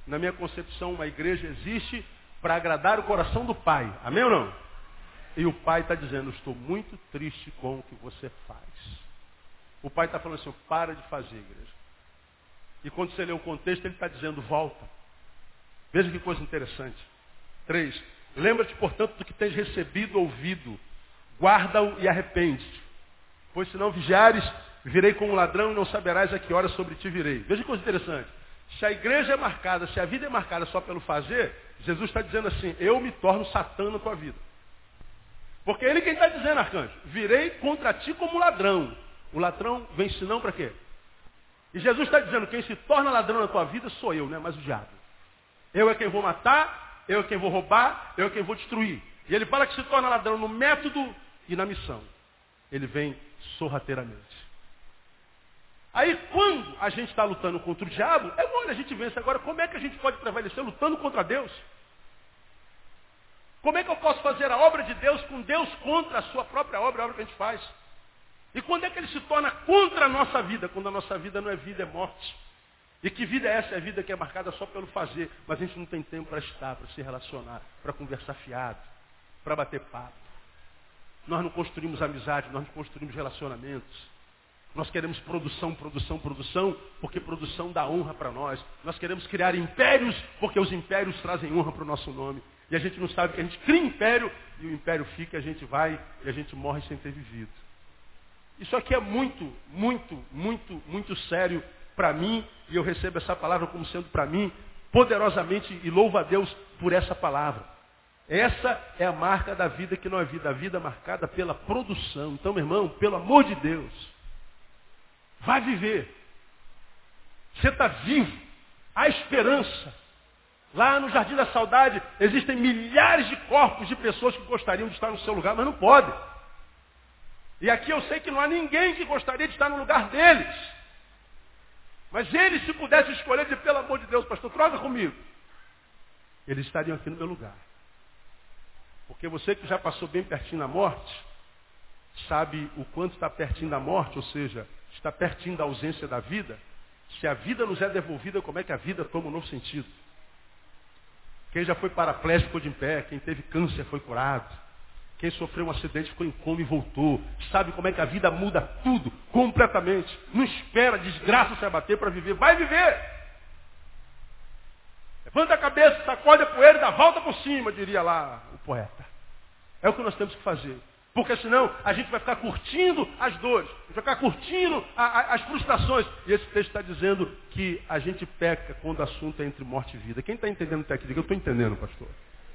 Na minha concepção, uma igreja existe para agradar o coração do Pai. Amém ou não? E o Pai está dizendo, estou muito triste com o que você faz. O Pai está falando assim, para de fazer, igreja. E quando você lê o contexto, ele está dizendo, volta. Veja que coisa interessante. Três. Lembra-te, portanto, do que tens recebido, ouvido. Guarda-o e arrepende-te. Pois se não vigiares, Virei como ladrão e não saberás a que hora sobre ti virei. Veja que coisa interessante. Se a igreja é marcada, se a vida é marcada só pelo fazer, Jesus está dizendo assim, eu me torno Satã na tua vida. Porque ele quem está dizendo, arcanjo, virei contra ti como ladrão. O ladrão vem senão para quê? E Jesus está dizendo, quem se torna ladrão na tua vida sou eu, não é mais o diabo. Eu é quem vou matar, eu é quem vou roubar, eu é quem vou destruir. E ele fala que se torna ladrão no método e na missão. Ele vem sorrateiramente. Aí quando a gente está lutando contra o diabo, é bom, a gente vence. Agora, como é que a gente pode prevalecer lutando contra Deus? Como é que eu posso fazer a obra de Deus com Deus contra a sua própria obra, a obra que a gente faz? E quando é que ele se torna contra a nossa vida? Quando a nossa vida não é vida, é morte. E que vida é essa? É a vida que é marcada só pelo fazer. Mas a gente não tem tempo para estar, para se relacionar, para conversar fiado, para bater papo. Nós não construímos amizade, nós não construímos relacionamentos. Nós queremos produção, produção, produção, porque produção dá honra para nós. Nós queremos criar impérios, porque os impérios trazem honra para o nosso nome. E a gente não sabe que a gente cria império e o império fica, a gente vai e a gente morre sem ter vivido. Isso aqui é muito, muito, muito, muito sério para mim, e eu recebo essa palavra como sendo para mim poderosamente e louvo a Deus por essa palavra. Essa é a marca da vida que não é vida, a vida marcada pela produção. Então, meu irmão, pelo amor de Deus, Vai viver. Você está vivo. Há esperança. Lá no Jardim da Saudade existem milhares de corpos de pessoas que gostariam de estar no seu lugar, mas não podem. E aqui eu sei que não há ninguém que gostaria de estar no lugar deles. Mas eles, se pudessem escolher, dizer, pelo amor de Deus, pastor, troca comigo. Eles estariam aqui no meu lugar. Porque você que já passou bem pertinho da morte, sabe o quanto está pertinho da morte, ou seja, está pertinho da ausência da vida, se a vida nos é devolvida, como é que a vida toma um novo sentido? Quem já foi paraplégico ficou de pé, quem teve câncer foi curado, quem sofreu um acidente ficou em coma e voltou. Sabe como é que a vida muda tudo, completamente. Não espera desgraça se abater para viver. Vai viver! Levanta a cabeça, sacode a poeira e dá volta por cima, diria lá o poeta. É o que nós temos que fazer. Porque senão a gente vai ficar curtindo as dores, vai ficar curtindo a, a, as frustrações. E esse texto está dizendo que a gente peca quando o assunto é entre morte e vida. Quem está entendendo até aqui? Eu estou entendendo, pastor.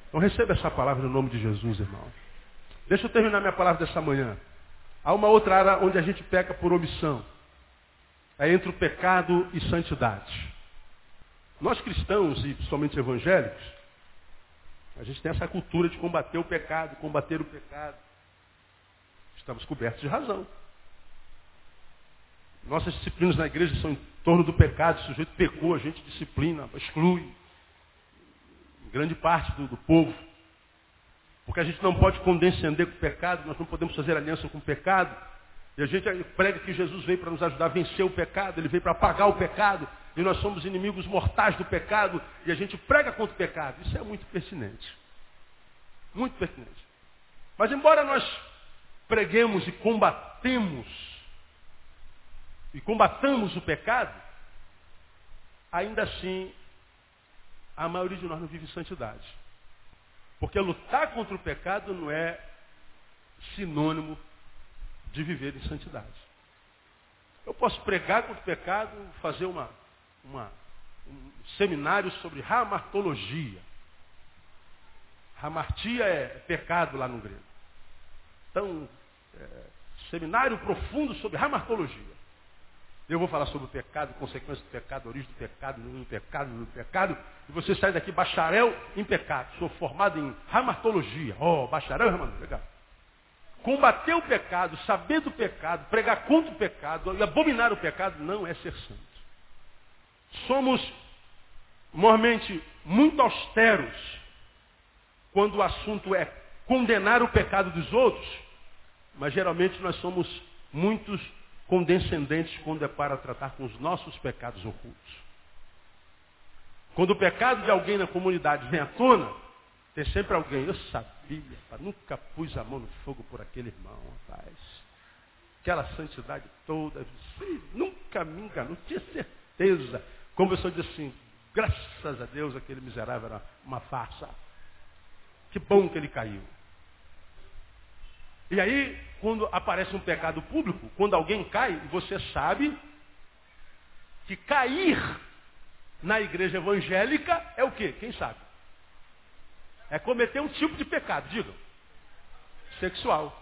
Então receba essa palavra no nome de Jesus, irmão. Deixa eu terminar minha palavra dessa manhã. Há uma outra área onde a gente peca por omissão. É entre o pecado e santidade. Nós cristãos, e principalmente evangélicos, a gente tem essa cultura de combater o pecado, combater o pecado. Estamos cobertos de razão. Nossas disciplinas na igreja são em torno do pecado. O sujeito pecou, a gente disciplina, exclui. Grande parte do, do povo. Porque a gente não pode condescender com o pecado, nós não podemos fazer aliança com o pecado. E a gente prega que Jesus veio para nos ajudar a vencer o pecado, ele veio para apagar o pecado, e nós somos inimigos mortais do pecado, e a gente prega contra o pecado. Isso é muito pertinente. Muito pertinente. Mas embora nós preguemos e combatemos, e combatamos o pecado, ainda assim, a maioria de nós não vive santidade. Porque lutar contra o pecado não é sinônimo de viver em santidade. Eu posso pregar contra o pecado, fazer uma, uma, um seminário sobre ramartologia. Ramartia é pecado lá no grego. Então, seminário profundo sobre ramartologia. Eu vou falar sobre o pecado, consequências do pecado, origem do pecado, do pecado, do pecado. E você sai daqui bacharel em pecado. Sou formado em ramartologia. Oh, bacharel ramartologia. Legal. Combater o pecado, saber do pecado, pregar contra o pecado e abominar o pecado não é ser santo. Somos, normalmente, muito austeros quando o assunto é condenar o pecado dos outros, mas geralmente nós somos muitos condescendentes quando é para tratar com os nossos pecados ocultos. Quando o pecado de alguém na comunidade vem à tona, tem sempre alguém, eu sabia, nunca pus a mão no fogo por aquele irmão, rapaz. Aquela santidade toda, nunca me enganou, tinha certeza. Como eu disse assim, graças a Deus aquele miserável era uma farsa. Que bom que ele caiu. E aí, quando aparece um pecado público, quando alguém cai, você sabe que cair na igreja evangélica é o quê? Quem sabe? É cometer um tipo de pecado, digam. Sexual.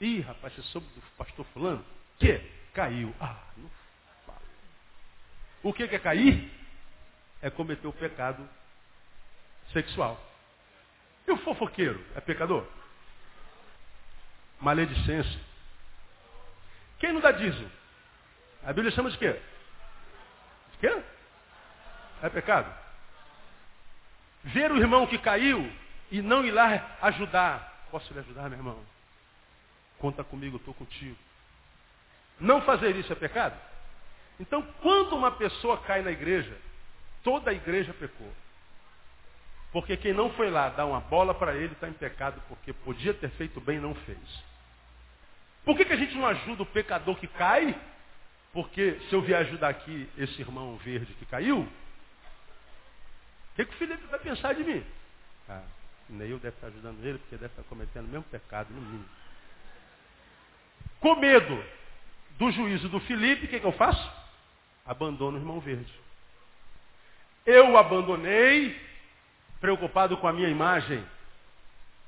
Ih, rapaz, você soube do pastor fulano? Que? Caiu. Ah, não fala. O que é cair? É cometer o pecado sexual. E o fofoqueiro? É pecador? Maledicência. Quem não dá dízimo? A Bíblia chama de quê? De quê? É pecado? Ver o irmão que caiu e não ir lá ajudar. Posso lhe ajudar, meu irmão? Conta comigo, estou contigo. Não fazer isso é pecado? Então, quando uma pessoa cai na igreja, toda a igreja pecou. Porque quem não foi lá dar uma bola para ele está em pecado, porque podia ter feito bem e não fez. Por que, que a gente não ajuda o pecador que cai? Porque se eu vier ajudar aqui esse irmão verde que caiu, o que, que o Felipe vai pensar de mim? Ah, Neil deve estar ajudando ele, porque deve estar cometendo o mesmo pecado, no mínimo. Com medo do juízo do Felipe, o que, que eu faço? Abandono o irmão verde. Eu o abandonei, preocupado com a minha imagem.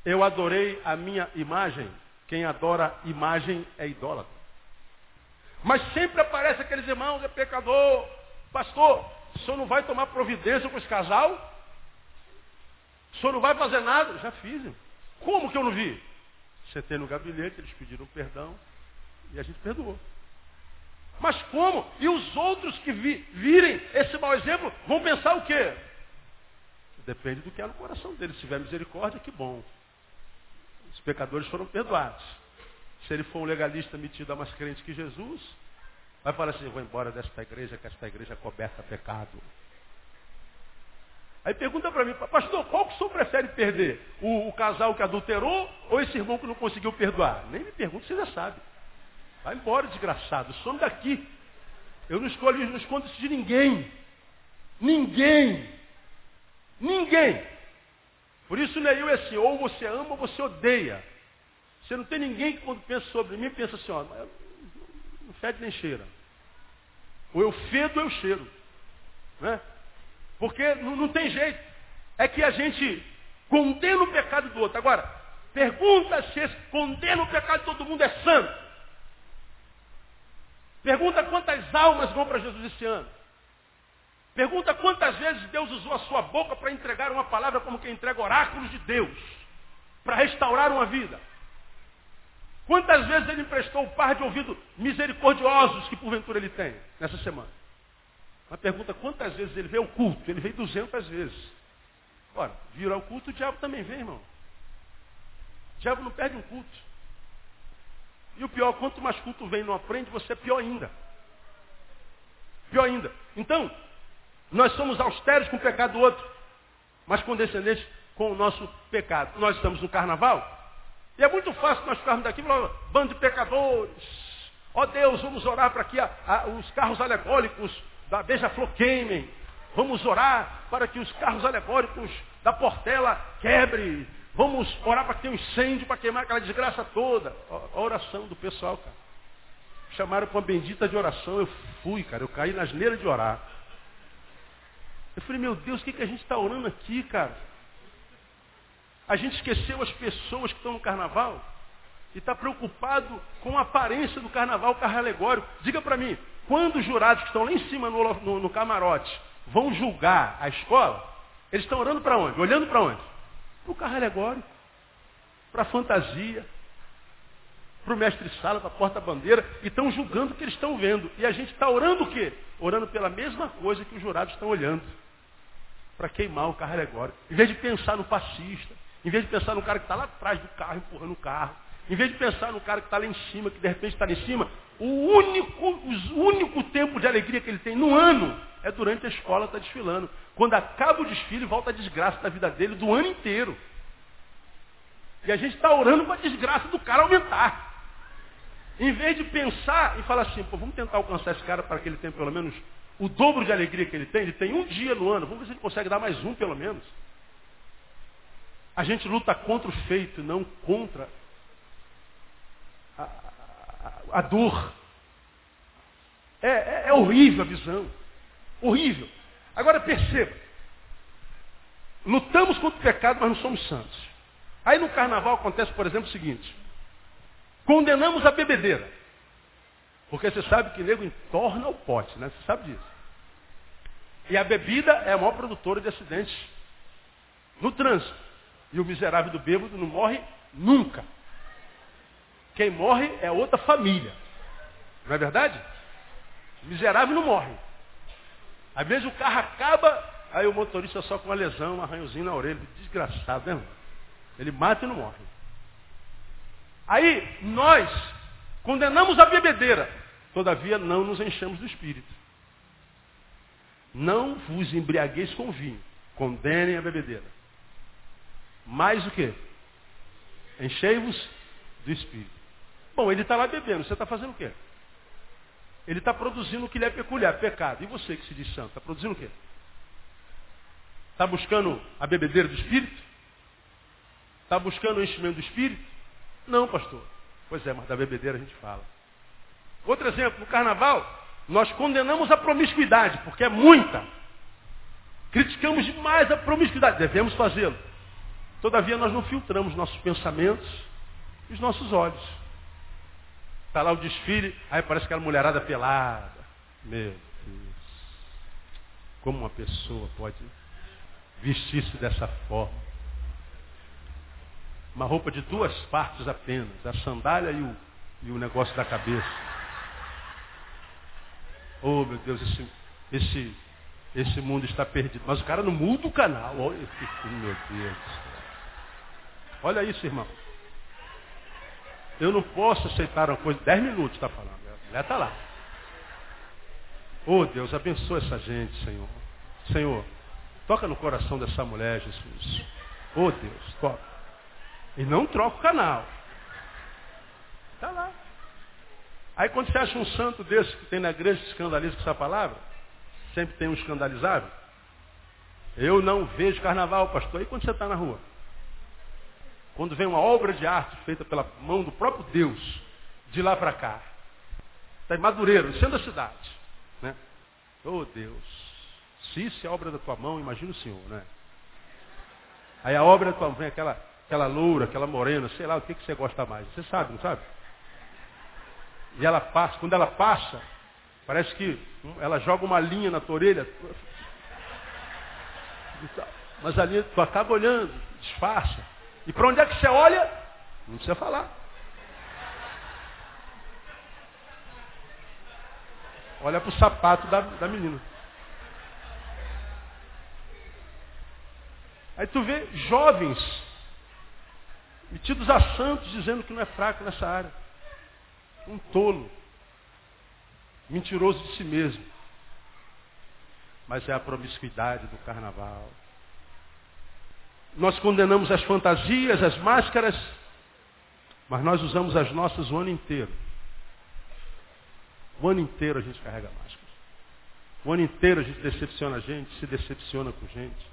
Eu adorei a minha imagem. Quem adora imagem é idólatra. Mas sempre aparece aqueles irmãos, é pecador. Pastor, o senhor não vai tomar providência com esse casal? O senhor não vai fazer nada? Já fiz. Como que eu não vi? Sentei no gabinete, eles pediram perdão e a gente perdoou. Mas como? E os outros que vi, virem esse mau exemplo vão pensar o quê? Depende do que há no coração deles. Se tiver misericórdia, que bom. Os pecadores foram perdoados. Se ele for um legalista metido a mais crente que Jesus, vai falar assim, vou embora desta igreja, que esta igreja é coberta a pecado. Aí pergunta para mim, pastor, qual que o senhor prefere perder? O, o, casal que adulterou ou esse irmão que não conseguiu perdoar? Nem me pergunta, você já sabe. Vai embora, desgraçado. Some daqui. Eu não escolho, não escondo isso de ninguém. Ninguém. Ninguém. Por isso Neil é assim, ou você ama ou você odeia. Você não tem ninguém que quando pensa sobre mim, pensa assim, ó, não fede nem cheira. Ou eu fedo ou eu cheiro. Né? Porque não, não tem jeito. É que a gente condena o pecado do outro. Agora, pergunta se esse condena o pecado de todo mundo é santo. Pergunta quantas almas vão para Jesus esse ano. Pergunta quantas vezes Deus usou a sua boca para entregar uma palavra como quem entrega oráculos de Deus, para restaurar uma vida. Quantas vezes ele emprestou o par de ouvido misericordiosos que porventura ele tem nessa semana? Uma pergunta, quantas vezes ele veio ao culto? Ele veio 200 vezes. Ora, vir ao culto, o diabo também vem, irmão. O diabo não perde um culto. E o pior, quanto mais culto vem e não aprende, você é pior ainda. Pior ainda. Então, nós somos austeros com o pecado do outro, mas condescendentes com o nosso pecado. Nós estamos no carnaval, e é muito fácil nós ficarmos daqui falando, bando de pecadores. Ó oh Deus, vamos orar para que a, a, os carros alegóricos da Beija-Flor queimem. Vamos orar para que os carros alegóricos da Portela quebrem. Vamos orar para que tenha um incêndio, para queimar aquela desgraça toda. A oração do pessoal, cara. Chamaram para uma bendita de oração. Eu fui, cara. Eu caí na asneira de orar. Eu falei, meu Deus, o que, que a gente está orando aqui, cara? A gente esqueceu as pessoas que estão no carnaval e está preocupado com a aparência do carnaval, carro alegórico. Diga para mim, quando os jurados que estão lá em cima no, no, no camarote vão julgar a escola, eles estão orando para onde? Olhando para onde? Para o carro alegórico, para a fantasia, para o mestre-sala, para a porta-bandeira, e estão julgando o que eles estão vendo. E a gente está orando o quê? Orando pela mesma coisa que os jurados estão olhando. Para queimar o carro alegórico. Em vez de pensar no fascista, em vez de pensar no cara que está lá atrás do carro, empurrando o carro, em vez de pensar no cara que está lá em cima, que de repente está lá em cima, o único, o único tempo de alegria que ele tem no ano é durante a escola estar tá desfilando. Quando acaba o desfile, volta a desgraça da vida dele do ano inteiro. E a gente está orando para a desgraça do cara aumentar. Em vez de pensar e falar assim, pô, vamos tentar alcançar esse cara para que ele tenha pelo menos o dobro de alegria que ele tem. Ele tem um dia no ano, vamos ver se ele consegue dar mais um pelo menos. A gente luta contra o feito, não contra a, a, a dor. É, é, é horrível a visão. Horrível. Agora perceba. Lutamos contra o pecado, mas não somos santos. Aí no carnaval acontece, por exemplo, o seguinte. Condenamos a bebedeira. Porque você sabe que nego entorna o pote, né? Você sabe disso. E a bebida é a maior produtora de acidentes no trânsito. E o miserável do bêbado não morre nunca. Quem morre é outra família. Não é verdade? O miserável não morre. Às vezes o carro acaba, aí o motorista só com uma lesão, um arranhãozinho na orelha. Desgraçado, né? Irmão? Ele mata e não morre. Aí nós condenamos a bebedeira, todavia não nos enchemos do espírito. Não vos embriagueis com vinho, condenem a bebedeira. Mais o que? Enchei-vos do Espírito. Bom, ele está lá bebendo, você está fazendo o quê? Ele está produzindo o que lhe é peculiar, pecado. E você que se diz santo, está produzindo o quê? Está buscando a bebedeira do Espírito? Está buscando o enchimento do Espírito? Não, pastor. Pois é, mas da bebedeira a gente fala. Outro exemplo, no carnaval, nós condenamos a promiscuidade, porque é muita. Criticamos demais a promiscuidade, devemos fazê-lo. Todavia nós não filtramos nossos pensamentos e os nossos olhos. Está lá o desfile, aí parece aquela mulherada pelada. Meu Deus. Como uma pessoa pode vestir-se dessa forma? Uma roupa de duas partes apenas, a sandália e o, e o negócio da cabeça. Oh meu Deus, esse, esse, esse mundo está perdido. Mas o cara não muda o canal. Olha, meu Deus. Olha isso, irmão. Eu não posso aceitar uma coisa. Dez minutos está falando. A mulher está lá. Oh Deus, abençoa essa gente, Senhor. Senhor, toca no coração dessa mulher, Jesus. Oh Deus, toca. E não troca o canal. Está lá. Aí quando você acha um santo desse que tem na igreja que escandaliza com essa palavra, sempre tem um escandalizado. Eu não vejo carnaval, pastor. E quando você está na rua? Quando vem uma obra de arte feita pela mão do próprio Deus, de lá para cá. Está em Madureiro, sendo a cidade. Né? Oh Deus, se isso é obra da tua mão, imagina o Senhor, né? Aí a obra da tua mão vem aquela, aquela loura, aquela morena, sei lá o que, que você gosta mais. Você sabe, não sabe? E ela passa, quando ela passa, parece que ela joga uma linha na tua orelha. Mas a linha, tu acaba olhando, disfarça. E para onde é que você olha? Não precisa falar. Olha para o sapato da, da menina. Aí tu vê jovens metidos a santos dizendo que não é fraco nessa área. Um tolo. Mentiroso de si mesmo. Mas é a promiscuidade do carnaval. Nós condenamos as fantasias, as máscaras, mas nós usamos as nossas o ano inteiro. O ano inteiro a gente carrega máscaras. O ano inteiro a gente decepciona a gente, se decepciona com gente.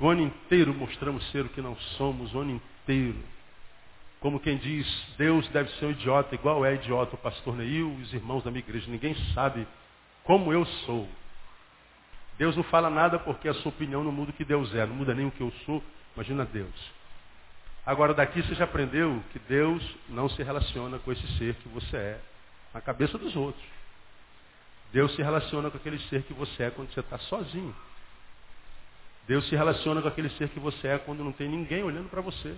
O ano inteiro mostramos ser o que não somos, o ano inteiro. Como quem diz, Deus deve ser um idiota, igual é idiota o pastor Neil e os irmãos da minha igreja. Ninguém sabe como eu sou. Deus não fala nada porque a sua opinião não muda o que Deus é, não muda nem o que eu sou. Imagina Deus. Agora daqui você já aprendeu que Deus não se relaciona com esse ser que você é, na cabeça dos outros. Deus se relaciona com aquele ser que você é quando você está sozinho. Deus se relaciona com aquele ser que você é quando não tem ninguém olhando para você.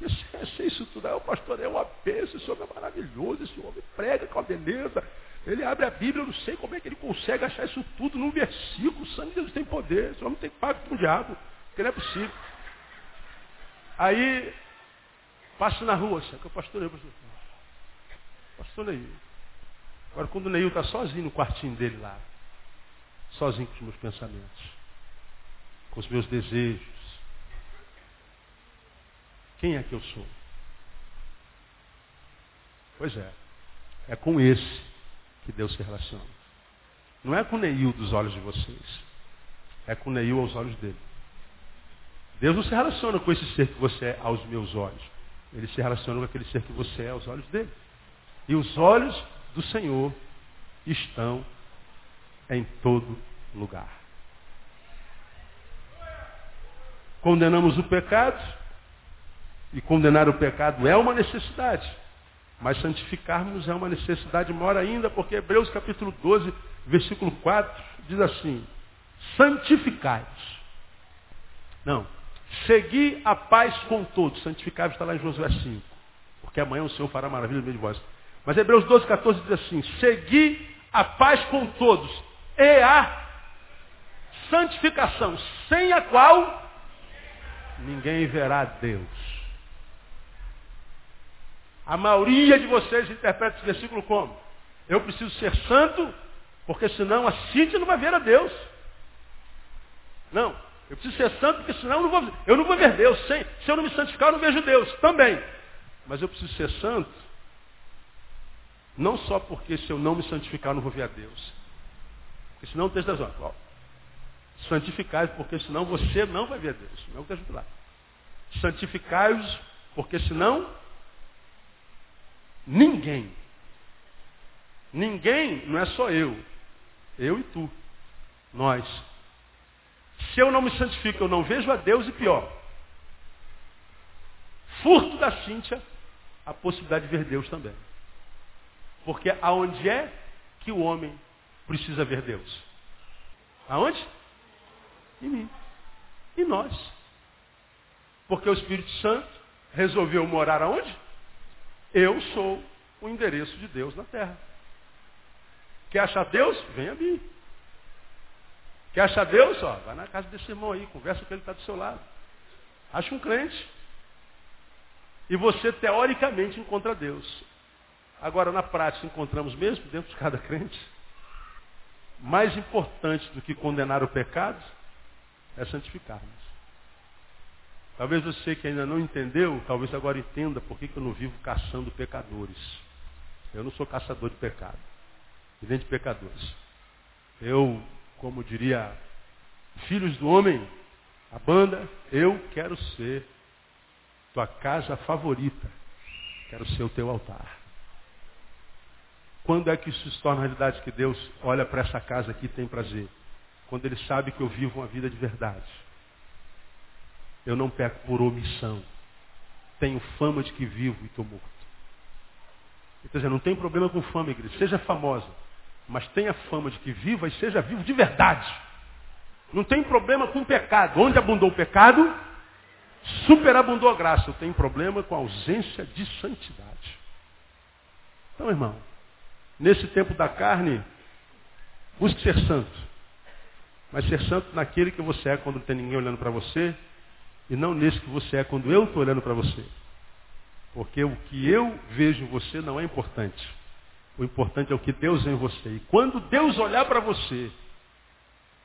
Porque isso tudo, o pastor é uma esse homem é maravilhoso, esse homem prega com a beleza. Ele abre a Bíblia, eu não sei como é que ele consegue achar isso tudo num versículo. O sangue de Jesus tem poder, esse homem tem pacto com o diabo, porque não é possível. Aí, passo na rua, sabe que o pastor é pastor. Pastor Neil. Agora, quando o Neil está sozinho no quartinho dele lá, sozinho com os meus pensamentos, com os meus desejos, quem é que eu sou? Pois é, é com esse que Deus se relaciona. Não é com Neil dos olhos de vocês. É com Neil aos olhos dele. Deus não se relaciona com esse ser que você é aos meus olhos. Ele se relaciona com aquele ser que você é aos olhos dele. E os olhos do Senhor estão em todo lugar. Condenamos o pecado, e condenar o pecado é uma necessidade. Mas santificarmos é uma necessidade maior ainda, porque Hebreus capítulo 12, versículo 4, diz assim, santificai-vos. Não, segui a paz com todos. Santificai-vos está lá em Josué 5. Porque amanhã o Senhor fará maravilha no meio de vós. Mas Hebreus 12, 14 diz assim, segui a paz com todos e a santificação, sem a qual ninguém verá Deus. A maioria de vocês interpreta esse versículo como? Eu preciso ser santo, porque senão a Cíntia não vai ver a Deus. Não, eu preciso ser santo, porque senão eu não vou, eu não vou ver Deus. Se, se eu não me santificar, eu não vejo Deus. Também. Mas eu preciso ser santo, não só porque se eu não me santificar, eu não vou ver a Deus. Porque senão o texto está dizendo, santificai porque senão você não vai ver a Deus. Não é o está lá. Santificai-os, porque senão Ninguém. Ninguém não é só eu. Eu e tu. Nós. Se eu não me santifico, eu não vejo a Deus e pior. Furto da Cíntia a possibilidade de ver Deus também. Porque aonde é que o homem precisa ver Deus? Aonde? Em mim. E nós. Porque o Espírito Santo resolveu morar aonde? Eu sou o endereço de Deus na terra. Quer achar Deus? Vem a mim. Quer achar Deus? Ó, vai na casa desse irmão aí, conversa com ele que está do seu lado. Acha um crente. E você, teoricamente, encontra Deus. Agora, na prática, encontramos mesmo dentro de cada crente. Mais importante do que condenar o pecado é santificarmos. Talvez você que ainda não entendeu, talvez agora entenda por que, que eu não vivo caçando pecadores. Eu não sou caçador de pecado, nem de pecadores. Eu, como diria, filhos do homem, a banda, eu quero ser tua casa favorita. Quero ser o teu altar. Quando é que isso se torna realidade que Deus olha para essa casa aqui e tem prazer? Quando Ele sabe que eu vivo uma vida de verdade. Eu não peco por omissão. Tenho fama de que vivo e estou morto. Quer dizer, não tem problema com fama, igreja. Seja famosa. Mas tenha fama de que viva e seja vivo de verdade. Não tem problema com pecado. Onde abundou o pecado, superabundou a graça. Eu tenho problema com a ausência de santidade. Então, irmão, nesse tempo da carne, busque ser santo. Mas ser santo naquele que você é quando não tem ninguém olhando para você, e não nesse que você é quando eu estou olhando para você. Porque o que eu vejo em você não é importante. O importante é o que Deus vê em você. E quando Deus olhar para você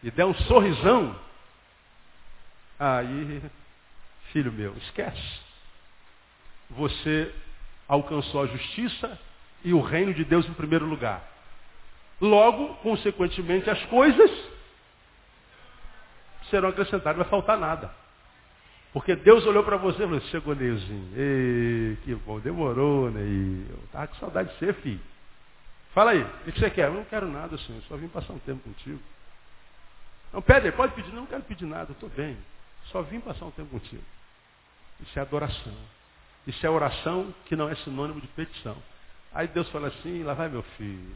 e der um sorrisão, aí, filho meu, esquece. Você alcançou a justiça e o reino de Deus em primeiro lugar. Logo, consequentemente, as coisas serão acrescentadas, não vai faltar nada. Porque Deus olhou para você e falou, chegou Neuzinho. Ei, que bom, demorou, Ney. Eu estava com saudade de ser, filho. Fala aí, o que você quer? Eu não quero nada, senhor, só vim passar um tempo contigo. Não, pede aí, pode pedir. Não, não quero pedir nada, estou bem. Só vim passar um tempo contigo. Isso é adoração. Isso é oração que não é sinônimo de petição. Aí Deus fala assim, lá vai meu filho.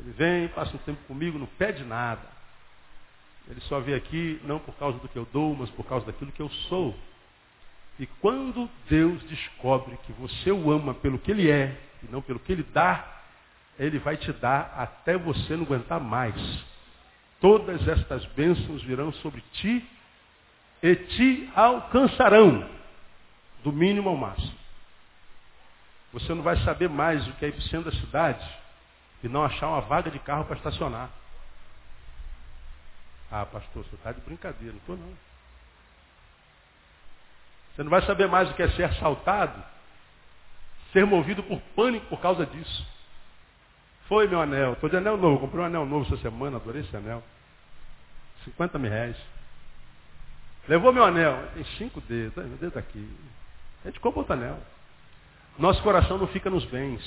Ele vem, passa um tempo comigo, não pede nada. Ele só vem aqui não por causa do que eu dou, mas por causa daquilo que eu sou. E quando Deus descobre que você o ama pelo que ele é e não pelo que ele dá, ele vai te dar até você não aguentar mais. Todas estas bênçãos virão sobre ti e te alcançarão, do mínimo ao máximo. Você não vai saber mais o que é ir para da cidade e não achar uma vaga de carro para estacionar. Ah, pastor, você está de brincadeira. Não estou não. Você não vai saber mais o que é ser assaltado, ser movido por pânico por causa disso. Foi meu anel. Estou de anel novo. Comprei um anel novo essa semana. Adorei esse anel. 50 mil reais. Levou meu anel. Tem cinco dedos. Meu dedo aqui. A gente compra outro anel. Nosso coração não fica nos bens.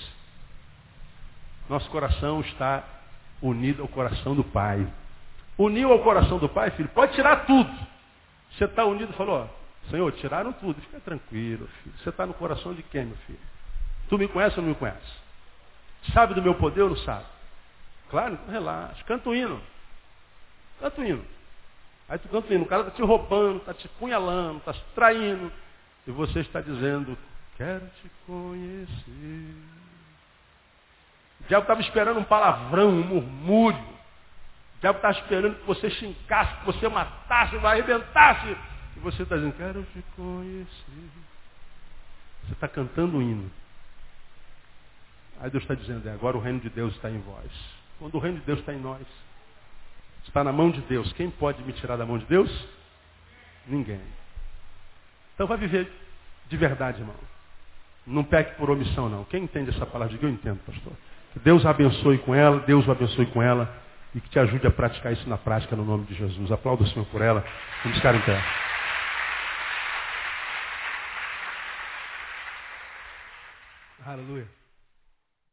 Nosso coração está unido ao coração do Pai. Uniu ao coração do Pai, filho, pode tirar tudo. Você está unido e falou, ó, Senhor, tiraram tudo, fica tranquilo, filho. Você está no coração de quem, meu filho? Tu me conhece ou não me conhece? Sabe do meu poder ou não sabe? Claro, então relaxa. Canta o hino. Canta o hino. Aí tu canta o hino. O cara está te roubando, está te punhalando, está te traindo. E você está dizendo, quero te conhecer. O diabo estava esperando um palavrão, um murmúrio. Diabo estava esperando que você xingasse, que você matasse, que arrebentasse. E você está dizendo, quero te conhecer. Você está cantando o hino. Aí Deus está dizendo, é, agora o reino de Deus está em vós. Quando o reino de Deus está em nós, está na mão de Deus. Quem pode me tirar da mão de Deus? Ninguém. Então vai viver de verdade, irmão. Não peque por omissão, não. Quem entende essa palavra? Eu entendo, pastor. Que Deus abençoe com ela, Deus o abençoe com ela e que te ajude a praticar isso na prática no nome de Jesus. Aplauda o Senhor por ela. Vamos ficar em pé. Aleluia.